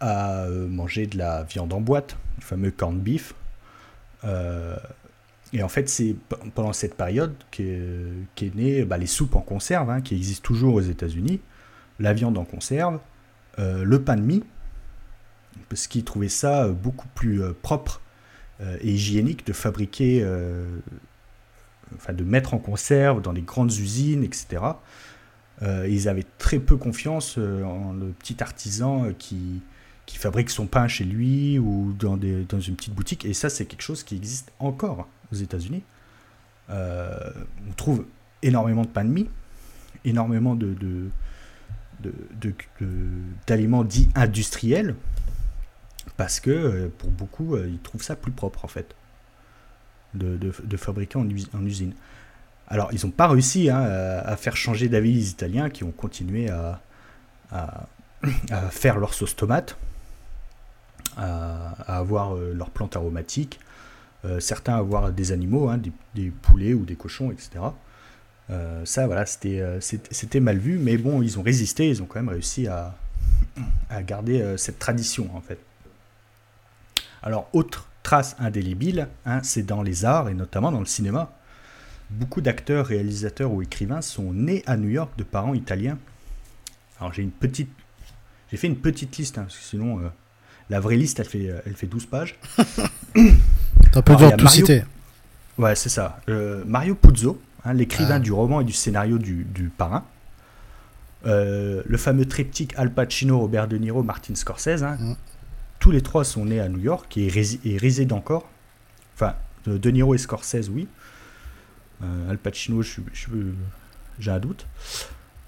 à euh, manger de la viande en boîte, le fameux corned beef. Euh, et en fait, c'est pendant cette période qu'est qu né bah, les soupes en conserve, hein, qui existent toujours aux États-Unis, la viande en conserve, euh, le pain de mie, parce qu'ils trouvaient ça beaucoup plus propre et hygiénique de fabriquer, enfin de mettre en conserve dans les grandes usines, etc. Ils avaient très peu confiance en le petit artisan qui, qui fabrique son pain chez lui ou dans, une petite boutique. Et ça, c'est quelque chose qui existe encore aux États-Unis. on trouve énormément de pain de mie, énormément d'aliments dits industriels, parce que pour beaucoup, ils trouvent ça plus propre en fait, de, fabriquer en, en usine. Alors, ils n'ont pas réussi hein, à faire changer d'avis les Italiens qui ont continué à, faire leur sauce tomate, à, avoir euh, leurs plantes aromatiques, euh, certains avoir des animaux, hein, des, poulets ou des cochons, etc. Euh, ça, voilà, c'était mal vu, mais bon, ils ont résisté, ils ont quand même réussi à, garder cette tradition, en fait. Alors, autre trace indélébile, hein, c'est dans les arts, et notamment dans le cinéma beaucoup d'acteurs, réalisateurs ou écrivains sont nés à New York de parents italiens. Alors j'ai une petite, j'ai fait une petite liste, hein, parce que sinon la vraie liste elle fait, euh, elle fait 12 pages. T'as peu de tout citer. Ouais, c'est ça. Euh, Mario Puzo, hein, l'écrivain ah. du roman et du scénario du, du parrain. le fameux triptyque Al Pacino, Robert De Niro, Martin Scorsese. Hein. Mm. Tous les trois sont nés à New York et, et résident encore. Enfin, De Niro et Scorsese, oui. Euh, Al Pacino, j'ai un doute.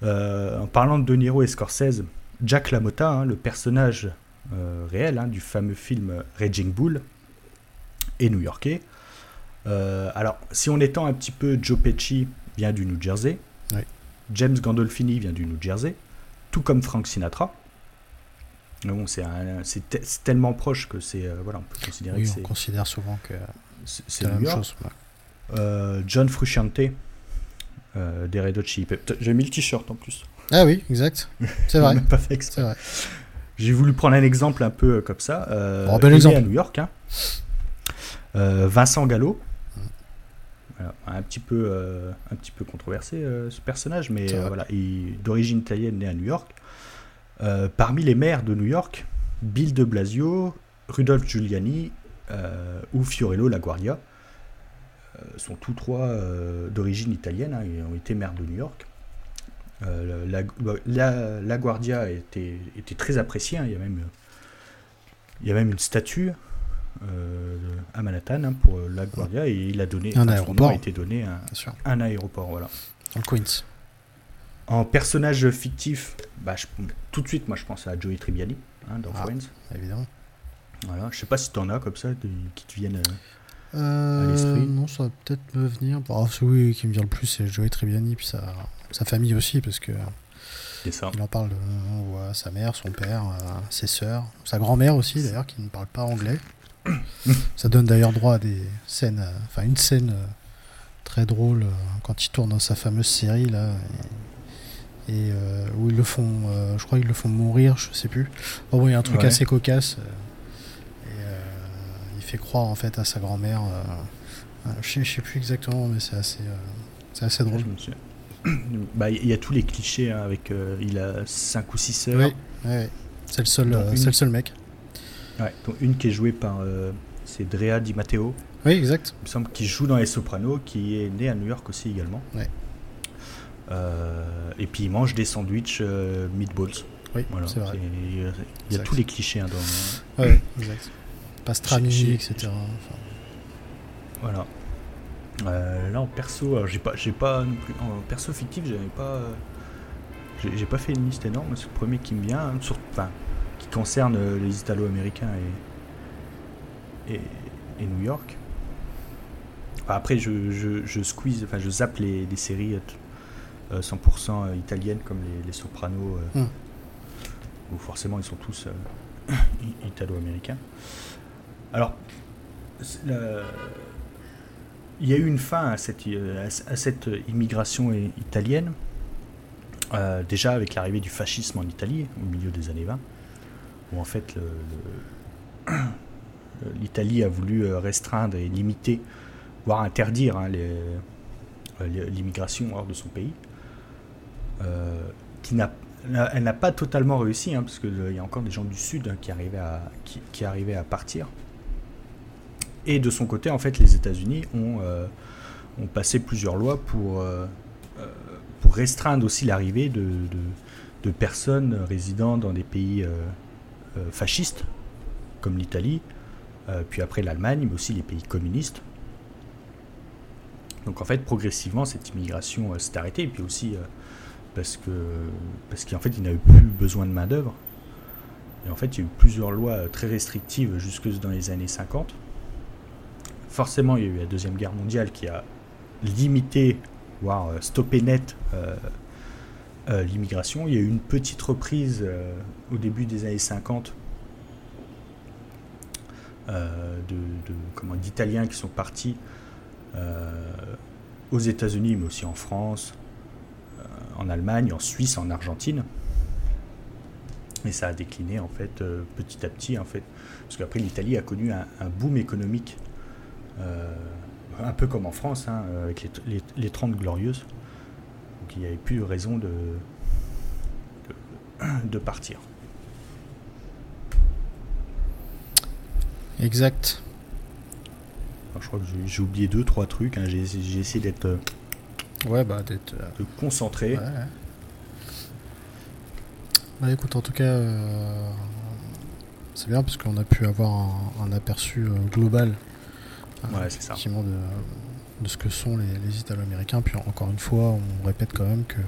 Euh, en parlant de De Niro et Scorsese, Jack LaMotta, hein, le personnage euh, réel hein, du fameux film Raging Bull, est new-yorkais. alors, si on étend un petit peu, Joe Pesci vient du New Jersey. James Gandolfini vient du New Jersey. Tout comme Frank Sinatra. Bon, c'est tellement proche que c'est. voilà, on peut considérer oui, on considère souvent que c'est la même chose. John Frusciante, des Red Hot Chili Peppers. J'ai mis le t-shirt en plus. Ah oui, exact. C'est vrai. C'est vrai. J'ai voulu prendre un exemple un peu comme ça. Euh, bel exemple. à New York. Hein. Vincent Gallo, un petit peu, euh, un petit peu controversé euh, ce personnage, mais euh, voilà, d'origine italienne, né à New York. parmi les maires de New York, Bill de Blasio, Rudolph Giuliani ou Fiorello LaGuardia sont tous trois d'origine italienne hein, et ont été maires de New York. La, la, la, Guardia était, était très appréciée, hein, il, y a même, il y a même une statue euh, à Manhattan hein, pour la Guardia et il a donné un aéroport. a été donné un, un aéroport voilà. En Queens. En personnage fictif, bah, tout de suite moi je pense à Joey Tribbiani hein, dans ah, Friends. Évidemment. Voilà, je sais pas si tu en as comme ça qui te viennent euh, à l'esprit. Non, ça va peut-être me venir. Bon, celui qui me vient le plus c'est Joey Tribbiani puis sa, sa famille aussi parce que ça. Il en parle de sa mère, son père, ses sœurs, sa grand-mère aussi d'ailleurs qui ne parle pas anglais. Ça donne d'ailleurs droit à des scènes, euh, enfin une scène euh, très drôle euh, quand il tourne dans sa fameuse série là. Et, où ils le font, je crois qu'ils le font mourir, je sais plus. Bon, il y a un truc assez cocasse. et il fait croire en fait à sa grand-mère. je, sais, sais plus exactement, mais c'est assez, c'est assez drôle. Bah, il y a tous les clichés hein, avec. il a 5 ou 6 sœurs. Oui, c'est le seul, c'est le seul mec. Ouais, donc une qui est jouée par. Euh, c'est Drea Di Matteo. Oui, exact. Il me semble qu'il joue dans Les Sopranos, qui est né à New York aussi également. Ouais. Euh, et puis il mange des sandwichs euh, meatballs. Oui, c'est vrai. Il y a tous les clichés hein, dans. Ouais, exact. Pastrami, etc. Voilà. Là en perso, j'ai pas, j'ai pas en perso fictif, j'avais pas, j'ai pas fait une liste énorme. C'est le premier qui me vient. Hein, sur, enfin, concerne euh, les Italo-Américains et, et, New York. après, je, je, squeeze, enfin, je zappe les, séries 100% euh, italiennes comme les, Sopranos, euh, hmm. où forcément ils sont tous italo-américains. Alors, il y a eu une fin à cette, à cette immigration italienne, déjà avec l'arrivée du fascisme en Italie au milieu des années 20 où en fait l'Italie a voulu euh, restreindre et limiter, voire interdire hein, euh, l'immigration hors de son pays, euh, qui n'a elle n'a pas totalement réussi, hein, parce qu'il y a encore des gens du Sud hein, qui, arrivaient à partir. Et de son côté, en fait, les États-Unis ont, ont passé plusieurs lois pour, pour restreindre aussi l'arrivée de, personnes résidant dans des pays euh, fascistes, comme l'Italie, euh, puis après l'Allemagne, mais aussi les pays communistes. Donc en fait, progressivement, cette immigration euh, s'est arrêtée, et puis aussi parce que parce qu'en fait, il n'avait plus besoin de main d'œuvre. Et en fait, il y a eu plusieurs lois très restrictives jusque dans les années 50. Forcément, il y a eu la deuxième guerre mondiale qui a limité, voire stoppé net euh, l'immigration. Il y a eu une petite reprise euh, au début des années 50 euh, de, d'Italiens qui sont partis aux États-Unis, mais aussi en France, en Allemagne, en Suisse, en Argentine. Et ça a décliné en fait petit à petit en fait, parce qu'après l'Italie a connu un, boom économique, un peu comme en France, hein, avec les, les, les 30 glorieuses il n'y avait plus raison de, de, partir. Exact. je crois que j'ai oublié deux, trois trucs. Hein. J'ai essayé d'être. Euh, ouais, bah, d'être. Euh, de concentré. Bah, écoute, en tout cas, euh, c'est bien parce qu'on a pu avoir un, aperçu global. Ouais, c'est ça. De, de ce que sont les, Italo-Américains. Puis encore une fois, on répète quand même que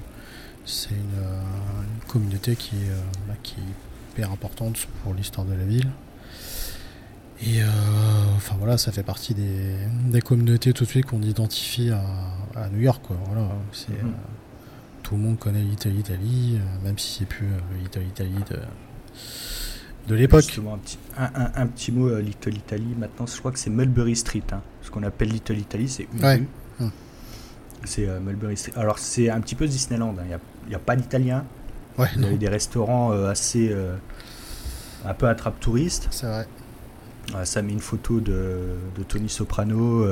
c'est une, euh, communauté qui est, euh, bah, qui hyper importante pour l'histoire de la ville. Et euh, enfin voilà, ça fait partie des, communautés tout de suite qu'on identifie à, New York. Quoi. Voilà, c'est, mhm. tout le monde connaît l'Italie, Italie, même si c'est plus l'Italie, Italie de, De l'époque. Justement, un petit, un, un- un petit mot, euh, Little Italy. Maintenant, je crois que c'est Mulberry Street. hein. Ce qu'on appelle Little Italy, c'est une Ouais. rue. C'est euh, Mulberry Street. Alors, c'est un petit peu Disneyland. hein. Il n'y a, a pas d'italien. Ouais, Il y avait des restaurants euh, assez. un peu attrape-touriste. c'est vrai. Ouais, ça met une photo de, de Tony Soprano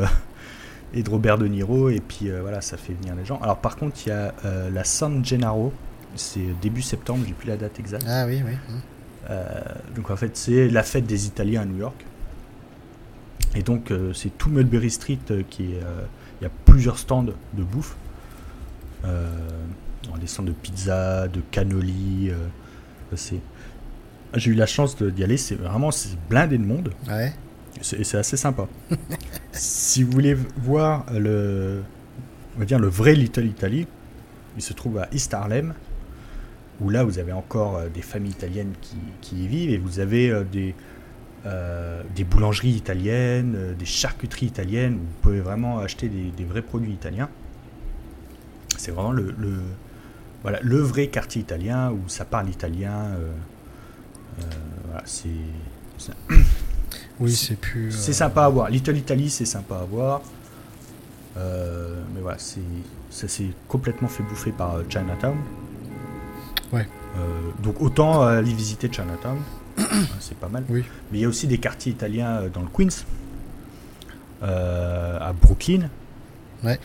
et de Robert De Niro. Et puis voilà, ça fait venir les gens. Alors, par contre, il y a la San Gennaro. C'est début septembre, j'ai plus la date exacte. Ah oui, oui. Euh, donc en fait, c'est la fête des Italiens à New York. Et donc euh, c'est tout Mulberry Street euh, qui est. Il y a plusieurs stands de bouffe. Des stands de pizza, de cannoli. c'est. J'ai eu la chance d'y aller. C'est vraiment blindé de monde. Ouais. C'est c'est assez sympa. si vous voulez voir le, on va dire le vrai Little Italy, il se trouve à East Harlem, où là vous avez encore euh, des familles italiennes qui, qui y vivent et vous avez euh, des, euh, des boulangeries italiennes, des charcuteries italiennes, où vous pouvez vraiment acheter des, des vrais produits italiens. C'est vraiment le, le- voilà, le vrai quartier italien où ça parle italien. euh, euh, voilà, c'est Oui, C'est- plus. c'est sympa à voir. Little Italy, c'est sympa à voir. Mais voilà, ça s'est complètement fait bouffer par Chinatown. Ouais. Euh, donc autant aller visiter Chinatown, c'est pas mal. Oui. Mais il y a aussi des quartiers italiens euh, dans le Queens, euh, à Brooklyn. Ouais.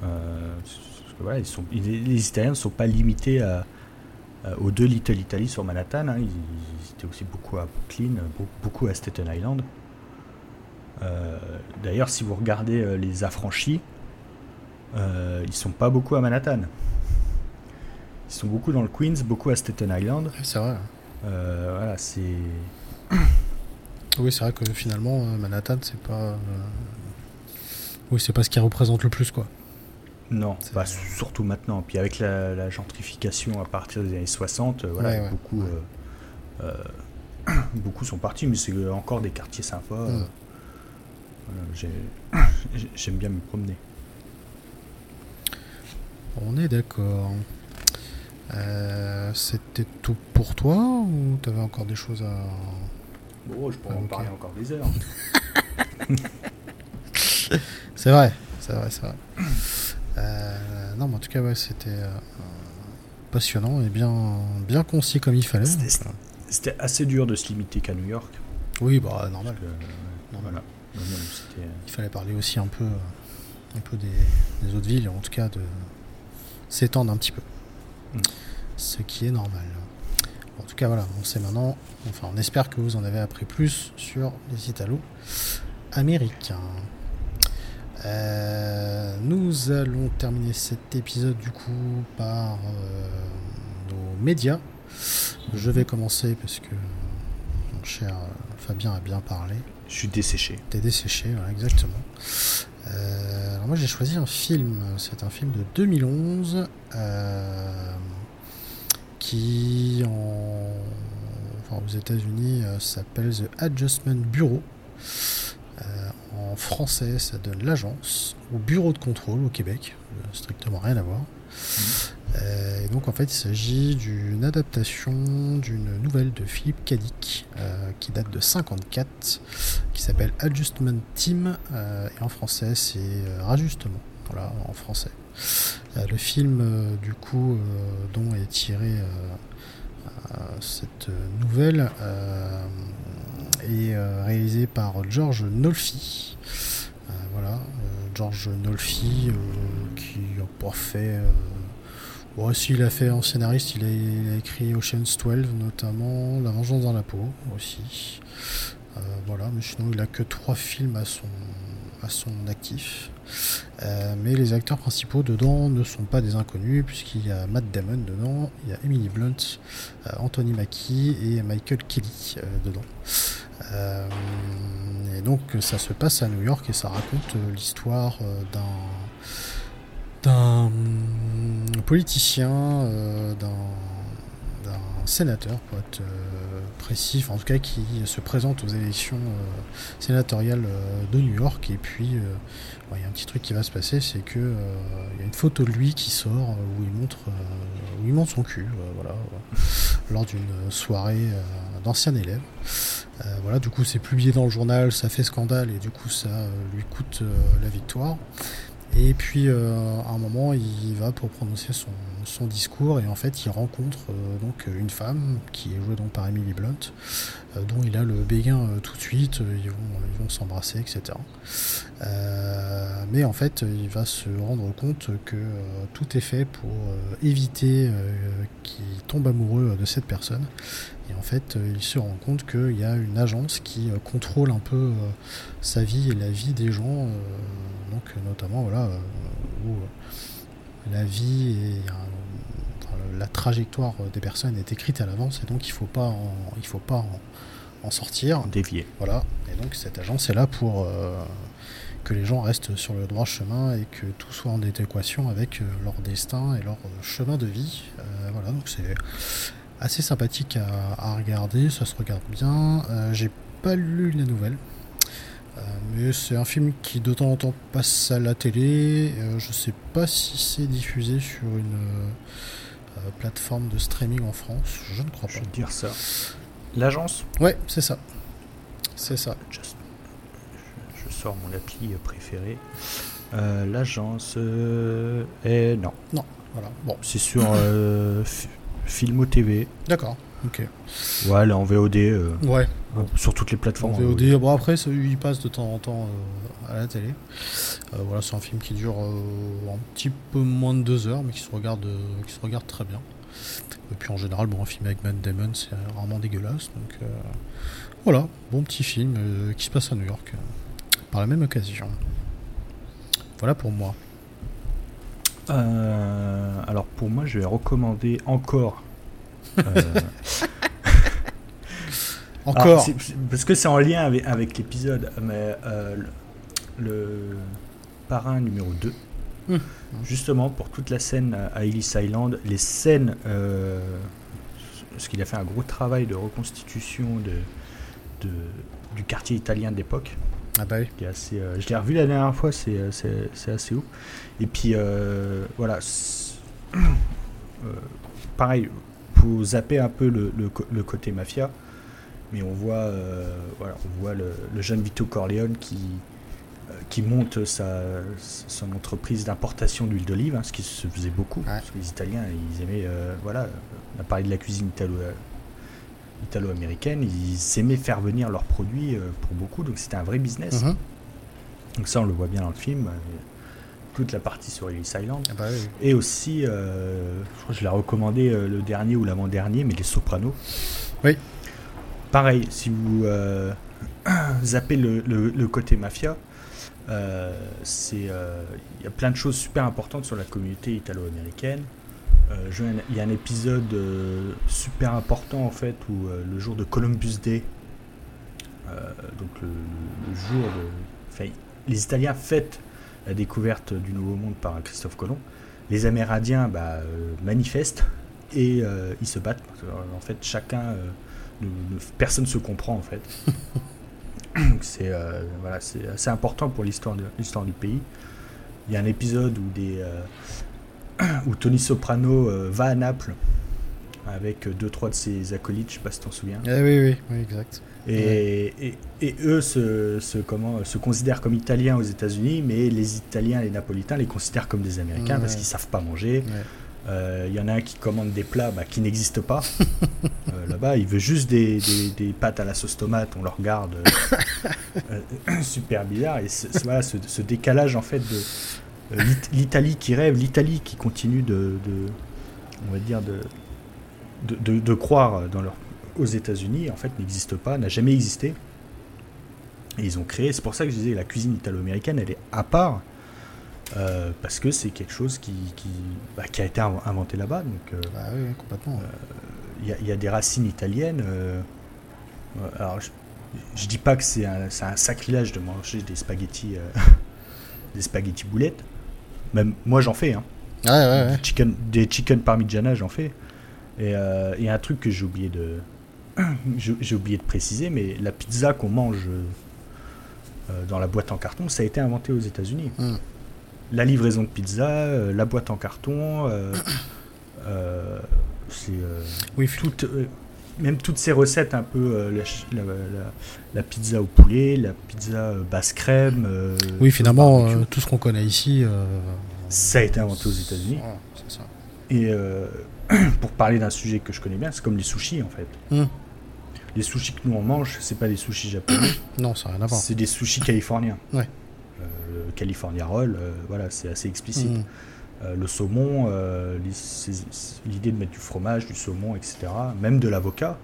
Parce que voilà, ils sont, ils- les Italiens ne sont pas limités à, à- aux deux Little Italy sur Manhattan. hein. Ils, ils étaient aussi beaucoup à Brooklyn, beau- beaucoup à Staten Island. Euh, D'ailleurs, si vous regardez les affranchis, euh, ils sont pas beaucoup à Manhattan. Ils sont beaucoup dans le Queens, beaucoup à Staten Island. C'est vrai. Euh, voilà, c'est. Oui, c'est vrai que finalement, euh, Manhattan, c'est pas. euh, Oui, c'est pas ce qui représente le plus, quoi. Non, C'est- bah, surtout maintenant. Puis avec la, la gentrification à partir des années 60, euh, voilà, Ouais, ouais. beaucoup, Ouais. euh, euh, beaucoup sont partis, mais c'est encore des quartiers sympas. Mm. voilà, J'aime bien me promener. On est d'accord. Euh, C'était tout pour toi ou t'avais encore des choses à. Bon, je pourrais en parler encore des heures. C'est vrai, c'est vrai, c'est vrai. Euh, non, mais en tout cas, ouais, c'était euh, passionnant et bien, bien concis comme il fallait. C'était- assez dur de se limiter qu'à New York. oui, bah normal. parce que, euh, Normal. voilà. C'était- Il fallait parler aussi un peu, un peu des, des autres villes, en tout cas de s'étendre un petit peu. Mm. Ce qui est normal. En tout cas, voilà, on sait maintenant, enfin, on espère que vous en avez appris plus sur les Italos américains. Euh, nous allons terminer cet épisode du coup par euh, nos médias. Je vais commencer parce que mon cher Fabien a bien parlé. Je suis desséché. T'es desséché, voilà, exactement. Euh, alors moi j'ai choisi un film, c'est un film de 2011 euh, qui en, aux États-Unis euh, s'appelle The Adjustment Bureau. En français ça donne l'agence ou bureau de contrôle au Québec, strictement rien à voir. Euh, donc en fait il s'agit d'une adaptation d'une nouvelle de Philippe Cadic euh, qui date de 54 qui s'appelle Adjustment Team euh, et en français c'est euh, Rajustement. Voilà en français. Le film du coup dont est tiré cette nouvelle est réalisé par George Nolfi. Voilà George Nolfi qui pas fait Bon, s'il a fait en scénariste, il a, il écrit Ocean's 12 notamment, La Vengeance dans la peau aussi. Euh, voilà, mais sinon il a que trois films à son, à son actif. Euh, mais les acteurs principaux dedans ne sont pas des inconnus, puisqu'il y a Matt Damon dedans, il y a Emily Blunt, euh, Anthony Mackie et Michael Kelly dedans. Et donc ça se passe à New York et ça raconte l'histoire d'un d'un politicien, euh, d'un d'un sénateur, pour être euh, précis, en tout cas qui se présente aux élections euh, sénatoriales euh, de New York. Et puis, il y a un petit truc qui va se passer, c'est que il y a une photo de lui qui sort où il montre, où il montre son cul, voilà, lors d'une soirée, euh, d'ancien élève. voilà, du coup, c'est publié dans le journal, ça fait scandale et du coup, ça lui coûte la victoire. Et puis euh, à un moment, il va pour prononcer son, discours et en fait, il rencontre euh, donc une femme qui est jouée donc par Emily Blunt, euh, dont il a le béguin tout de suite. Ils vont, ils vont s'embrasser, etc. mais en fait, il va se rendre compte que tout est fait pour éviter qu'il tombe amoureux de cette personne. Et en fait, il se rend compte qu'il y a une agence qui contrôle un peu sa vie et la vie des gens donc notamment voilà euh, où euh, la vie et la trajectoire des personnes est écrite à l'avance et donc il faut pas il faut pas en, sortir. Dévier. Voilà. Et donc cette agence est là pour euh, que les gens restent sur le droit chemin et que tout soit en adéquation avec leur destin et leur chemin de vie. Voilà. Donc c'est assez sympathique à, à, regarder ça se regarde bien j'ai pas lu la nouvelle euh, mais c'est un film qui de temps en temps passe à la télé. Euh, je sais pas si c'est diffusé sur une euh, plateforme de streaming en France. Je ne crois pas. Je vais dire ça. L'agence? Ouais, c'est ça. C'est ça. Je, sors mon appli préféré. L'agence est non. Non. Voilà. Bon, c'est sur Filmo TV. D'accord. Ok. Ouais, elle est en VOD. Euh, ouais. sur toutes les plateformes. En VOD. Bon, après, ça, il passe de temps en temps euh, à la télé. Euh, voilà, c'est un film qui dure un petit peu moins de deux heures, mais qui se regarde, qui se regarde très bien. Et puis en général, bon, un film avec Matt Damon, c'est rarement dégueulasse. Donc voilà, bon petit film qui se passe à New York par la même occasion. Voilà pour moi. Alors pour moi, je vais recommander encore euh, Encore. parce que c'est en lien avec, l'épisode, mais euh, le, parrain numéro 2, hum. justement pour toute la scène à Ellis Island, les scènes, euh, parce qu'il a fait un gros travail de reconstitution de, du quartier italien d'époque. Ah bah oui. Qui est assez, je l'ai revu la dernière fois, c'est assez ouf. Et puis voilà, pareil, vous zapper un peu le, le, côté mafia, mais on voit, euh, voilà, on voit le, jeune Vito Corleone qui, euh, qui monte sa, son entreprise d'importation d'huile d'olive, hein, ce qui se faisait beaucoup. Parce que les Italiens, ils aimaient, euh, voilà, on a parlé de la cuisine italo, italo-américaine, ils aimaient faire venir leurs produits pour beaucoup, donc c'était un vrai business. Mhm. Donc ça, on le voit bien dans le film toute la partie sur Ellis Island. Ah bah Et aussi, euh, je crois que je l'ai recommandé euh, le dernier ou l'avant-dernier, mais Les Sopranos. Oui. Pareil, si vous euh, zappez le, côté mafia, il y a plein de choses super importantes sur la communauté italo-américaine. Il y a un épisode super important en fait où le jour de Columbus Day, donc le, jour de, les Italiens fêtent la découverte du Nouveau Monde par Christophe Colomb, les Amérindiens bah, euh, manifestent et euh, ils se battent. En fait, chacun, euh, personne ne se comprend en fait. c'est voilà, c'est assez important pour l'histoire l'histoire du pays. Il y a un épisode où des où Tony Soprano va à Naples avec deux trois de ses acolytes, je sais pas si tu t'en souviens. Eh oui, oui, oui, exact. Et, et, eux se, comment, se considèrent comme Italiens aux États-Unis, mais les Italiens, les Napolitains les considèrent comme des Américains parce qu'ils savent pas manger. Euh, il y en a un qui commande des plats bah, qui n'existent pas. Euh, là-bas, il veut juste des, des, pâtes à la sauce tomate. On le regarde euh, super bizarre. Et voilà, ce, décalage en fait de l'Italie qui rêve, l'Italie qui continue de, de, on va dire de, de, de croire dans leur aux États-Unis, en fait, n'existe pas, n'a jamais existé. Et ils ont créé, c'est pour ça que je disais, la cuisine italo-américaine, elle est à part, euh, parce que c'est quelque chose qui, qui, bah, qui, a été inventé là-bas. Donc, euh, bah oui, complètement. Il y, y, a des racines italiennes. Euh, alors, je, je, dis pas que c'est un, un, sacrilège de manger des spaghettis, des spaghettis boulettes. Même moi, j'en fais. Hein. Ouais, ouais, ouais. Des, chicken, des chicken parmigiana, j'en fais. Et il y a un truc que j'ai oublié de, j'ai oublié de préciser, mais la pizza qu'on mange euh, dans la boîte en carton, ça a été inventé aux États-Unis. Hmm. La livraison de pizza, euh, la boîte en carton, euh, c'est oui, tout. Même toutes ces recettes un peu euh, la, ch- la- la- la pizza au poulet, la pizza euh, basse crème. euh, Oui, finalement, euh, tout ce qu'on connaît ici. ça a été inventé aux États-Unis. Et pour parler d'un sujet que je connais bien, c'est comme les sushis en fait. Hmm. Les sushis que nous on mange, c'est pas des sushis japonais, Non, ça n'a rien à voir. c'est des sushis californiens. Ouais. California roll, voilà, c'est assez explicite. Mm. Euh, le saumon, euh, l'idée de mettre du fromage, du saumon, etc., même de l'avocat,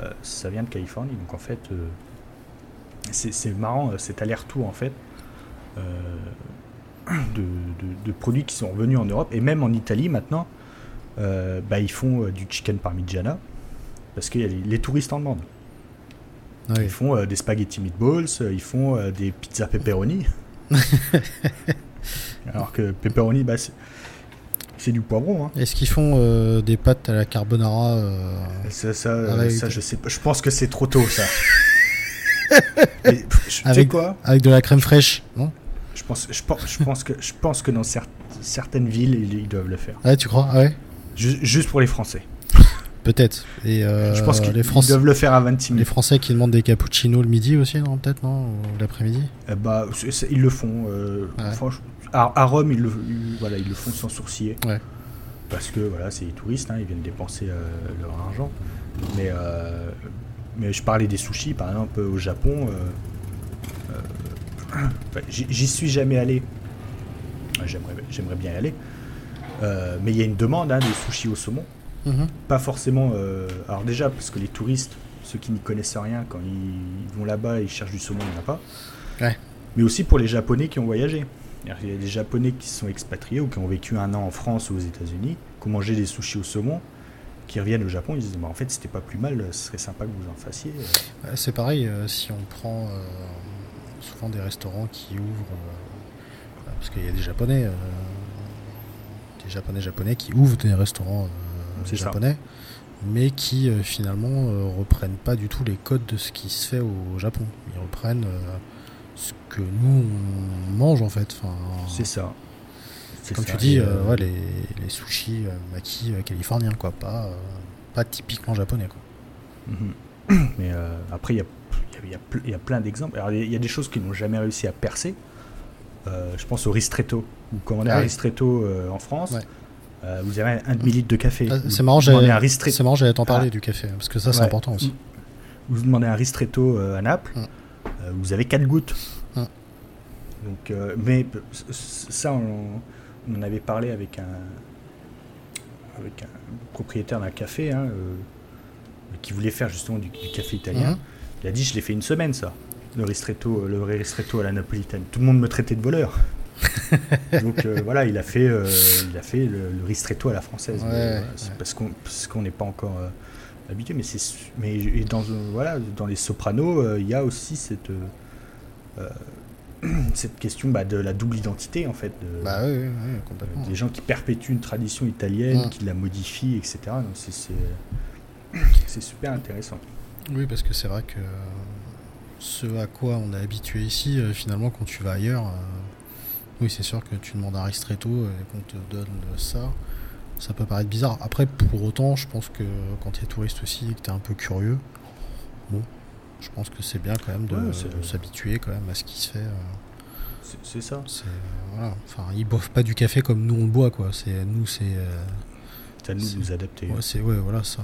euh, ça vient de Californie. Donc en fait, c'est marrant cet aller-retour en fait de, de- de produits qui sont revenus en Europe et même en Italie maintenant, euh, bah, ils font euh, du chicken parmigiana parce que les, les touristes en demandent. Ah oui. Ils font euh, des spaghetti meatballs, ils font des pizzas pepperoni. Alors que pepperoni, bah, c'est- du poivron. Hein. Est-ce qu'ils font euh, des pâtes à la carbonara euh, Ça, ça, euh, Avec- ça, je sais pas. Je pense que c'est trop tôt, ça. Mais, pff, je- Tu sais Avec- quoi? avec de la crème fraîche Non? Je pense, je, pense, je, pense que, je pense que dans cer- certaines villes, ils, ils doivent le faire. Ouais, tu crois? Ah ouais? Ju- juste pour les Français. Peut-être. Et euh, je pense qu'ils les, ils Français, doivent le faire à 26 les 000. Français qui demandent des cappuccinos le midi aussi, non Peut-être, non Ou l'après-midi Eh bah, ils le font. euh, Ouais. à, à Rome, ils le, ils- voilà, ils le font sans sourciller. Ouais. Parce que voilà, c'est les touristes, hein, ils viennent dépenser euh, leur argent. Mais, euh, mais je parlais des sushis, par exemple, au Japon. j'y suis jamais allé. J'aimerais j'aimerais bien y aller. Mais il y a une demande hein, des sushis au saumon. Mhm. Pas forcément. euh, alors, déjà, parce que les touristes, ceux qui n'y connaissent rien, quand ils vont là-bas et ils cherchent du saumon, il n'y en a pas. Ouais. Mais aussi pour les Japonais qui ont voyagé. Qu'il y a des Japonais qui sont expatriés ou qui ont vécu un an en France ou aux États-Unis, qui ont mangé des sushis au saumon, qui reviennent au Japon, ils se disent bah, en fait, c'était pas plus mal, ce serait sympa que vous en fassiez. Ouais, C'est pareil, euh, si on prend euh, souvent des restaurants qui ouvrent, euh, parce qu'il y a des japonais, euh, des japonais japonais qui ouvrent des restaurants C'est ça. japonais, mais qui euh, finalement euh, reprennent pas du tout les codes de ce qui se fait au Japon. Ils reprennent euh, ce que nous on mange en fait. Enfin, C'est ça. C'est comme ça. tu dis, euh, ouais, les, les sushis euh, maki euh, californiens, quoi, pas, pas typiquement japonais. Quoi. Mhm. Mais après, il y a, y a- y a y plein d'exemples. Il y a- des choses qui n'ont jamais réussi à percer. Je pense au ristretto. Vous commandez Ah un oui. ristretto en France, Ouais. Euh, vous avez un demi-litre de café. Ah, Vous c'est marrant, j'allais t'en parler Ah. du café, parce que ça c'est Ouais. important aussi. Vous demandez un ristretto euh, à Naples, Mm. euh, vous avez 4 gouttes. Mm. Donc, euh, mais ça, on, on en avait parlé avec un, avec un propriétaire d'un café hein, euh, qui voulait faire justement du, du café italien. Mhm. Il a dit Je l'ai fait une semaine, ça, le ristretto, le vrai ristretto à la napolitaine. Tout le monde me traitait de voleur. Donc euh, voilà, il a fait, euh, il a fait le, le ristretto à la française. Ouais, Mais, ouais. Parce qu'on n'est pas encore euh, habitué. Mais, mais et dans, euh, voilà, dans les sopranos, euh, il y a aussi cette, euh, euh, cette question bah, de la double identité, en fait. de- Bah oui, oui, oui, complètement. des gens qui perpétuent une tradition italienne, qui la modifient, etc. Donc c'est- super intéressant. Oui, parce que c'est vrai que ce à quoi on est habitué ici, euh, finalement, quand tu vas ailleurs, euh, oui, c'est sûr que tu demandes un ristretto et qu'on te donne ça, ça peut paraître bizarre. Après, pour autant, je pense que quand tu es touriste aussi et que tu es un peu curieux, bon, je pense que c'est bien quand même de Ouais, s'habituer quand même à ce qui se fait. euh, C'est- ça. voilà. Enfin, ils boivent pas du café comme nous on le boit, quoi. C'est nous, c'est euh, C'est à nous de nous adapter. Ouais, c'est ouais, voilà ça.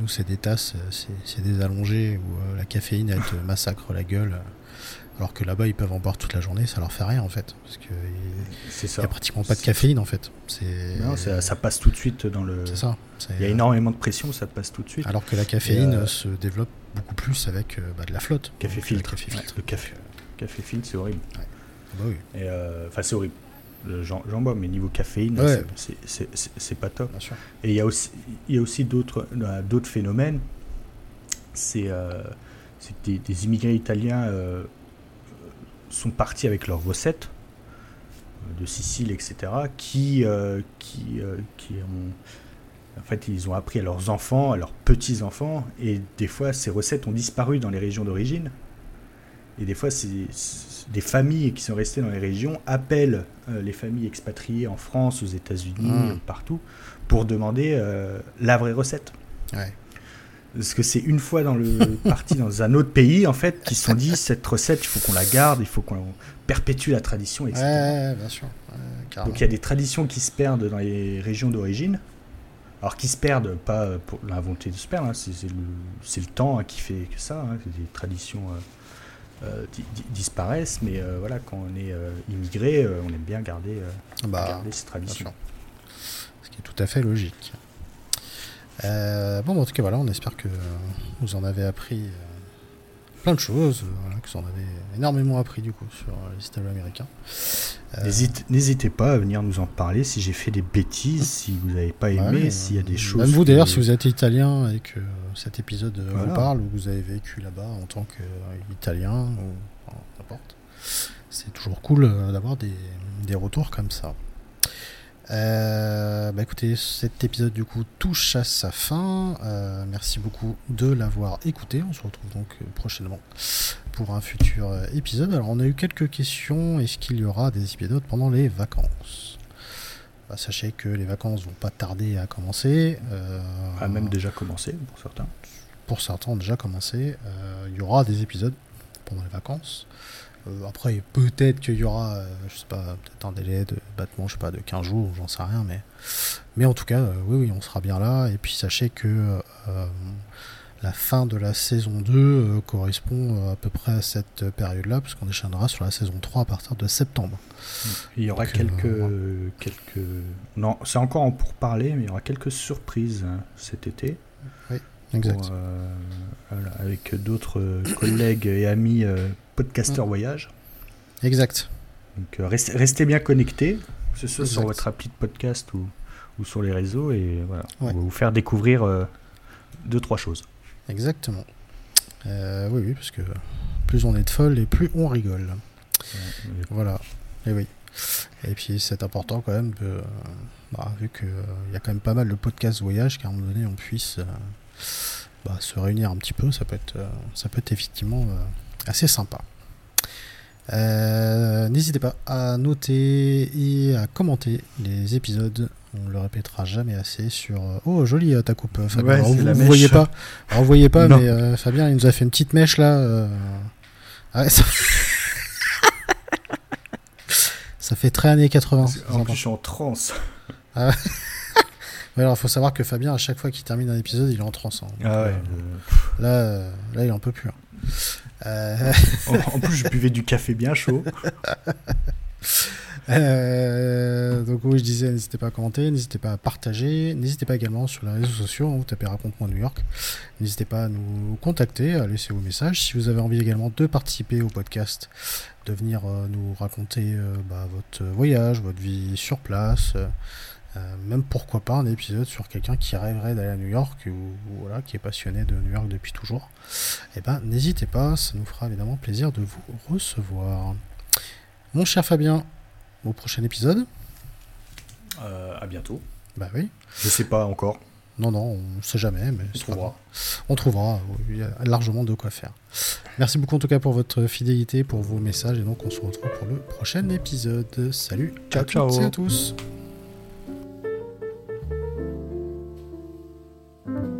Nous, c'est des tasses, euh, c'est des allongés où euh, la caféine elle te massacre la gueule. euh, Alors que là-bas, ils peuvent en boire toute la journée, ça leur fait rien en fait, parce que il C'est y ça. a pratiquement pas de caféine en fait. Non, ça, ça passe tout de suite dans le. c'est ça. Il y a énormément de pression, ça passe tout de suite. Alors que la caféine euh, se développe beaucoup plus avec euh, bah, de la flotte. Café filtre. le Café Ouais, filtre. le café, café filtre, c'est horrible. Ah bah oui, euh, Enfin, c'est horrible. J'en bois, mais niveau caféine, Ouais. c'est- pas top. Et il y a aussi, il y a aussi d'autres euh, d'autres phénomènes. C'est euh, des, des immigrés italiens euh, sont partis avec leurs recettes de Sicile, etc., qui, euh, qui, qui ont. En fait, ils ont appris à leurs enfants, à leurs petits-enfants, et des fois, ces recettes ont disparu dans les régions d'origine. Et des fois, c'est des familles qui sont restées dans les régions appellent euh, les familles expatriées en France, aux États-Unis, Mm. euh, partout, pour demander euh, la vraie recette. Ouais. Parce que c'est une fois dans le parti dans un autre pays, en fait, qui se sont dit cette recette, il faut qu'on la garde, il faut qu'on perpétue la tradition, etc. Ouais, bien sûr. Donc il y a des traditions qui se perdent dans les régions d'origine. Alors qui se perdent, pas pour la volonté de se perdre, hein, c'est le, le, temps hein, qui fait que ça, hein, des traditions euh, euh, disparaissent, mais euh, voilà, quand on est immigré, on aime bien garder, bah, garder ces traditions. Ce qui est tout à fait logique. bon, en tout cas, voilà, on espère que vous en avez appris plein de choses, en avez énormément appris du coup sur les italo-américains. Euh, n'hésitez pas à venir nous en parler si j'ai fait des bêtises, si vous n'avez pas aimé, s'il y a des choses. Même vous d'ailleurs, si vous êtes italien et que cet épisode vous parle, ou vous avez vécu là-bas en tant qu'italien, ou n'importe, c'est toujours cool euh, d'avoir des, des retours comme ça. Euh, bah écoutez, cet épisode du coup touche à sa fin. Euh, merci beaucoup de l'avoir écouté. On se retrouve donc euh, prochainement pour un futur épisode. Alors on a eu quelques questions. Est-ce qu'il y aura des épisodes pendant les vacances? Bah, Sachez que les vacances vont pas tarder à commencer. a même déjà commencé pour certains. Pour certains ont déjà commencé. il y aura des épisodes pendant les vacances. Euh, après, peut-être qu'il y aura, euh, je sais pas, peut-être un délai de battement, je sais pas, de 15 jours, j'en sais rien, mais, mais en tout cas, euh, oui, oui, on sera bien là. Et puis sachez que la fin de la saison 2 correspond à peu près à cette période-là, puisqu'on échaînera sur la saison 3 à partir de septembre. Il y aura quelques, quelques. Non, c'est encore en parler, mais il y aura quelques surprises hein, cet été. Oui, exact. avec d'autres collègues et amis podcaster mm. voyage. Exact. Donc euh, restez, bien connectés, que ce soit sur votre appli de podcast ou, ou sur les réseaux, et voilà, on va vous faire découvrir euh, deux, trois choses. Exactement. Euh, oui, oui, parce que plus on est de folle et plus on rigole. Voilà. Et oui. Et puis c'est important quand même, bah, vu qu'il y a quand même pas mal de podcasts voyage, qu'à un moment donné on puisse bah, se réunir un petit peu, ça peut être, ça peut être effectivement assez sympa. Euh, n'hésitez pas à noter et à commenter les épisodes. On le répétera jamais assez sur. Euh, oh, joli euh, ta coupe, Fabien. vous, ne voyez pas, vous voyez pas, mais Fabien, il nous a fait une petite mèche là. Ah ça... fait très années 80. En plus, je suis en transe. Ah alors, il faut savoir que Fabien, à chaque fois qu'il termine un épisode, il est en transe. Hein. Ah ouais. là, là, il en peut plus. Hein. Euh, en plus, je buvais du café bien chaud. Euh, donc oui, je disais, n'hésitez pas à commenter, n'hésitez pas à partager, n'hésitez pas également sur les réseaux sociaux, hein, vous tapez Raconte-moi New York, n'hésitez pas à nous contacter, à laisser vos messages. Si vous avez envie également de participer au podcast, de venir euh, nous raconter bah, votre voyage, votre vie sur place, même pourquoi pas un épisode sur quelqu'un qui rêverait d'aller à New York ou, voilà, qui est passionné de New York depuis toujours, et eh ben n'hésitez pas, ça nous fera évidemment plaisir de vous recevoir. Mon cher Fabien, au prochain épisode. Euh, à bientôt. Bah oui. Je sais pas encore. Non, non, on ne sait jamais, mais on trouvera. On trouvera, il y a largement de quoi faire. Merci beaucoup en tout cas pour votre fidélité, pour vos messages, et donc on se retrouve pour le prochain épisode. Salut, ciao, ciao. à tous. thank you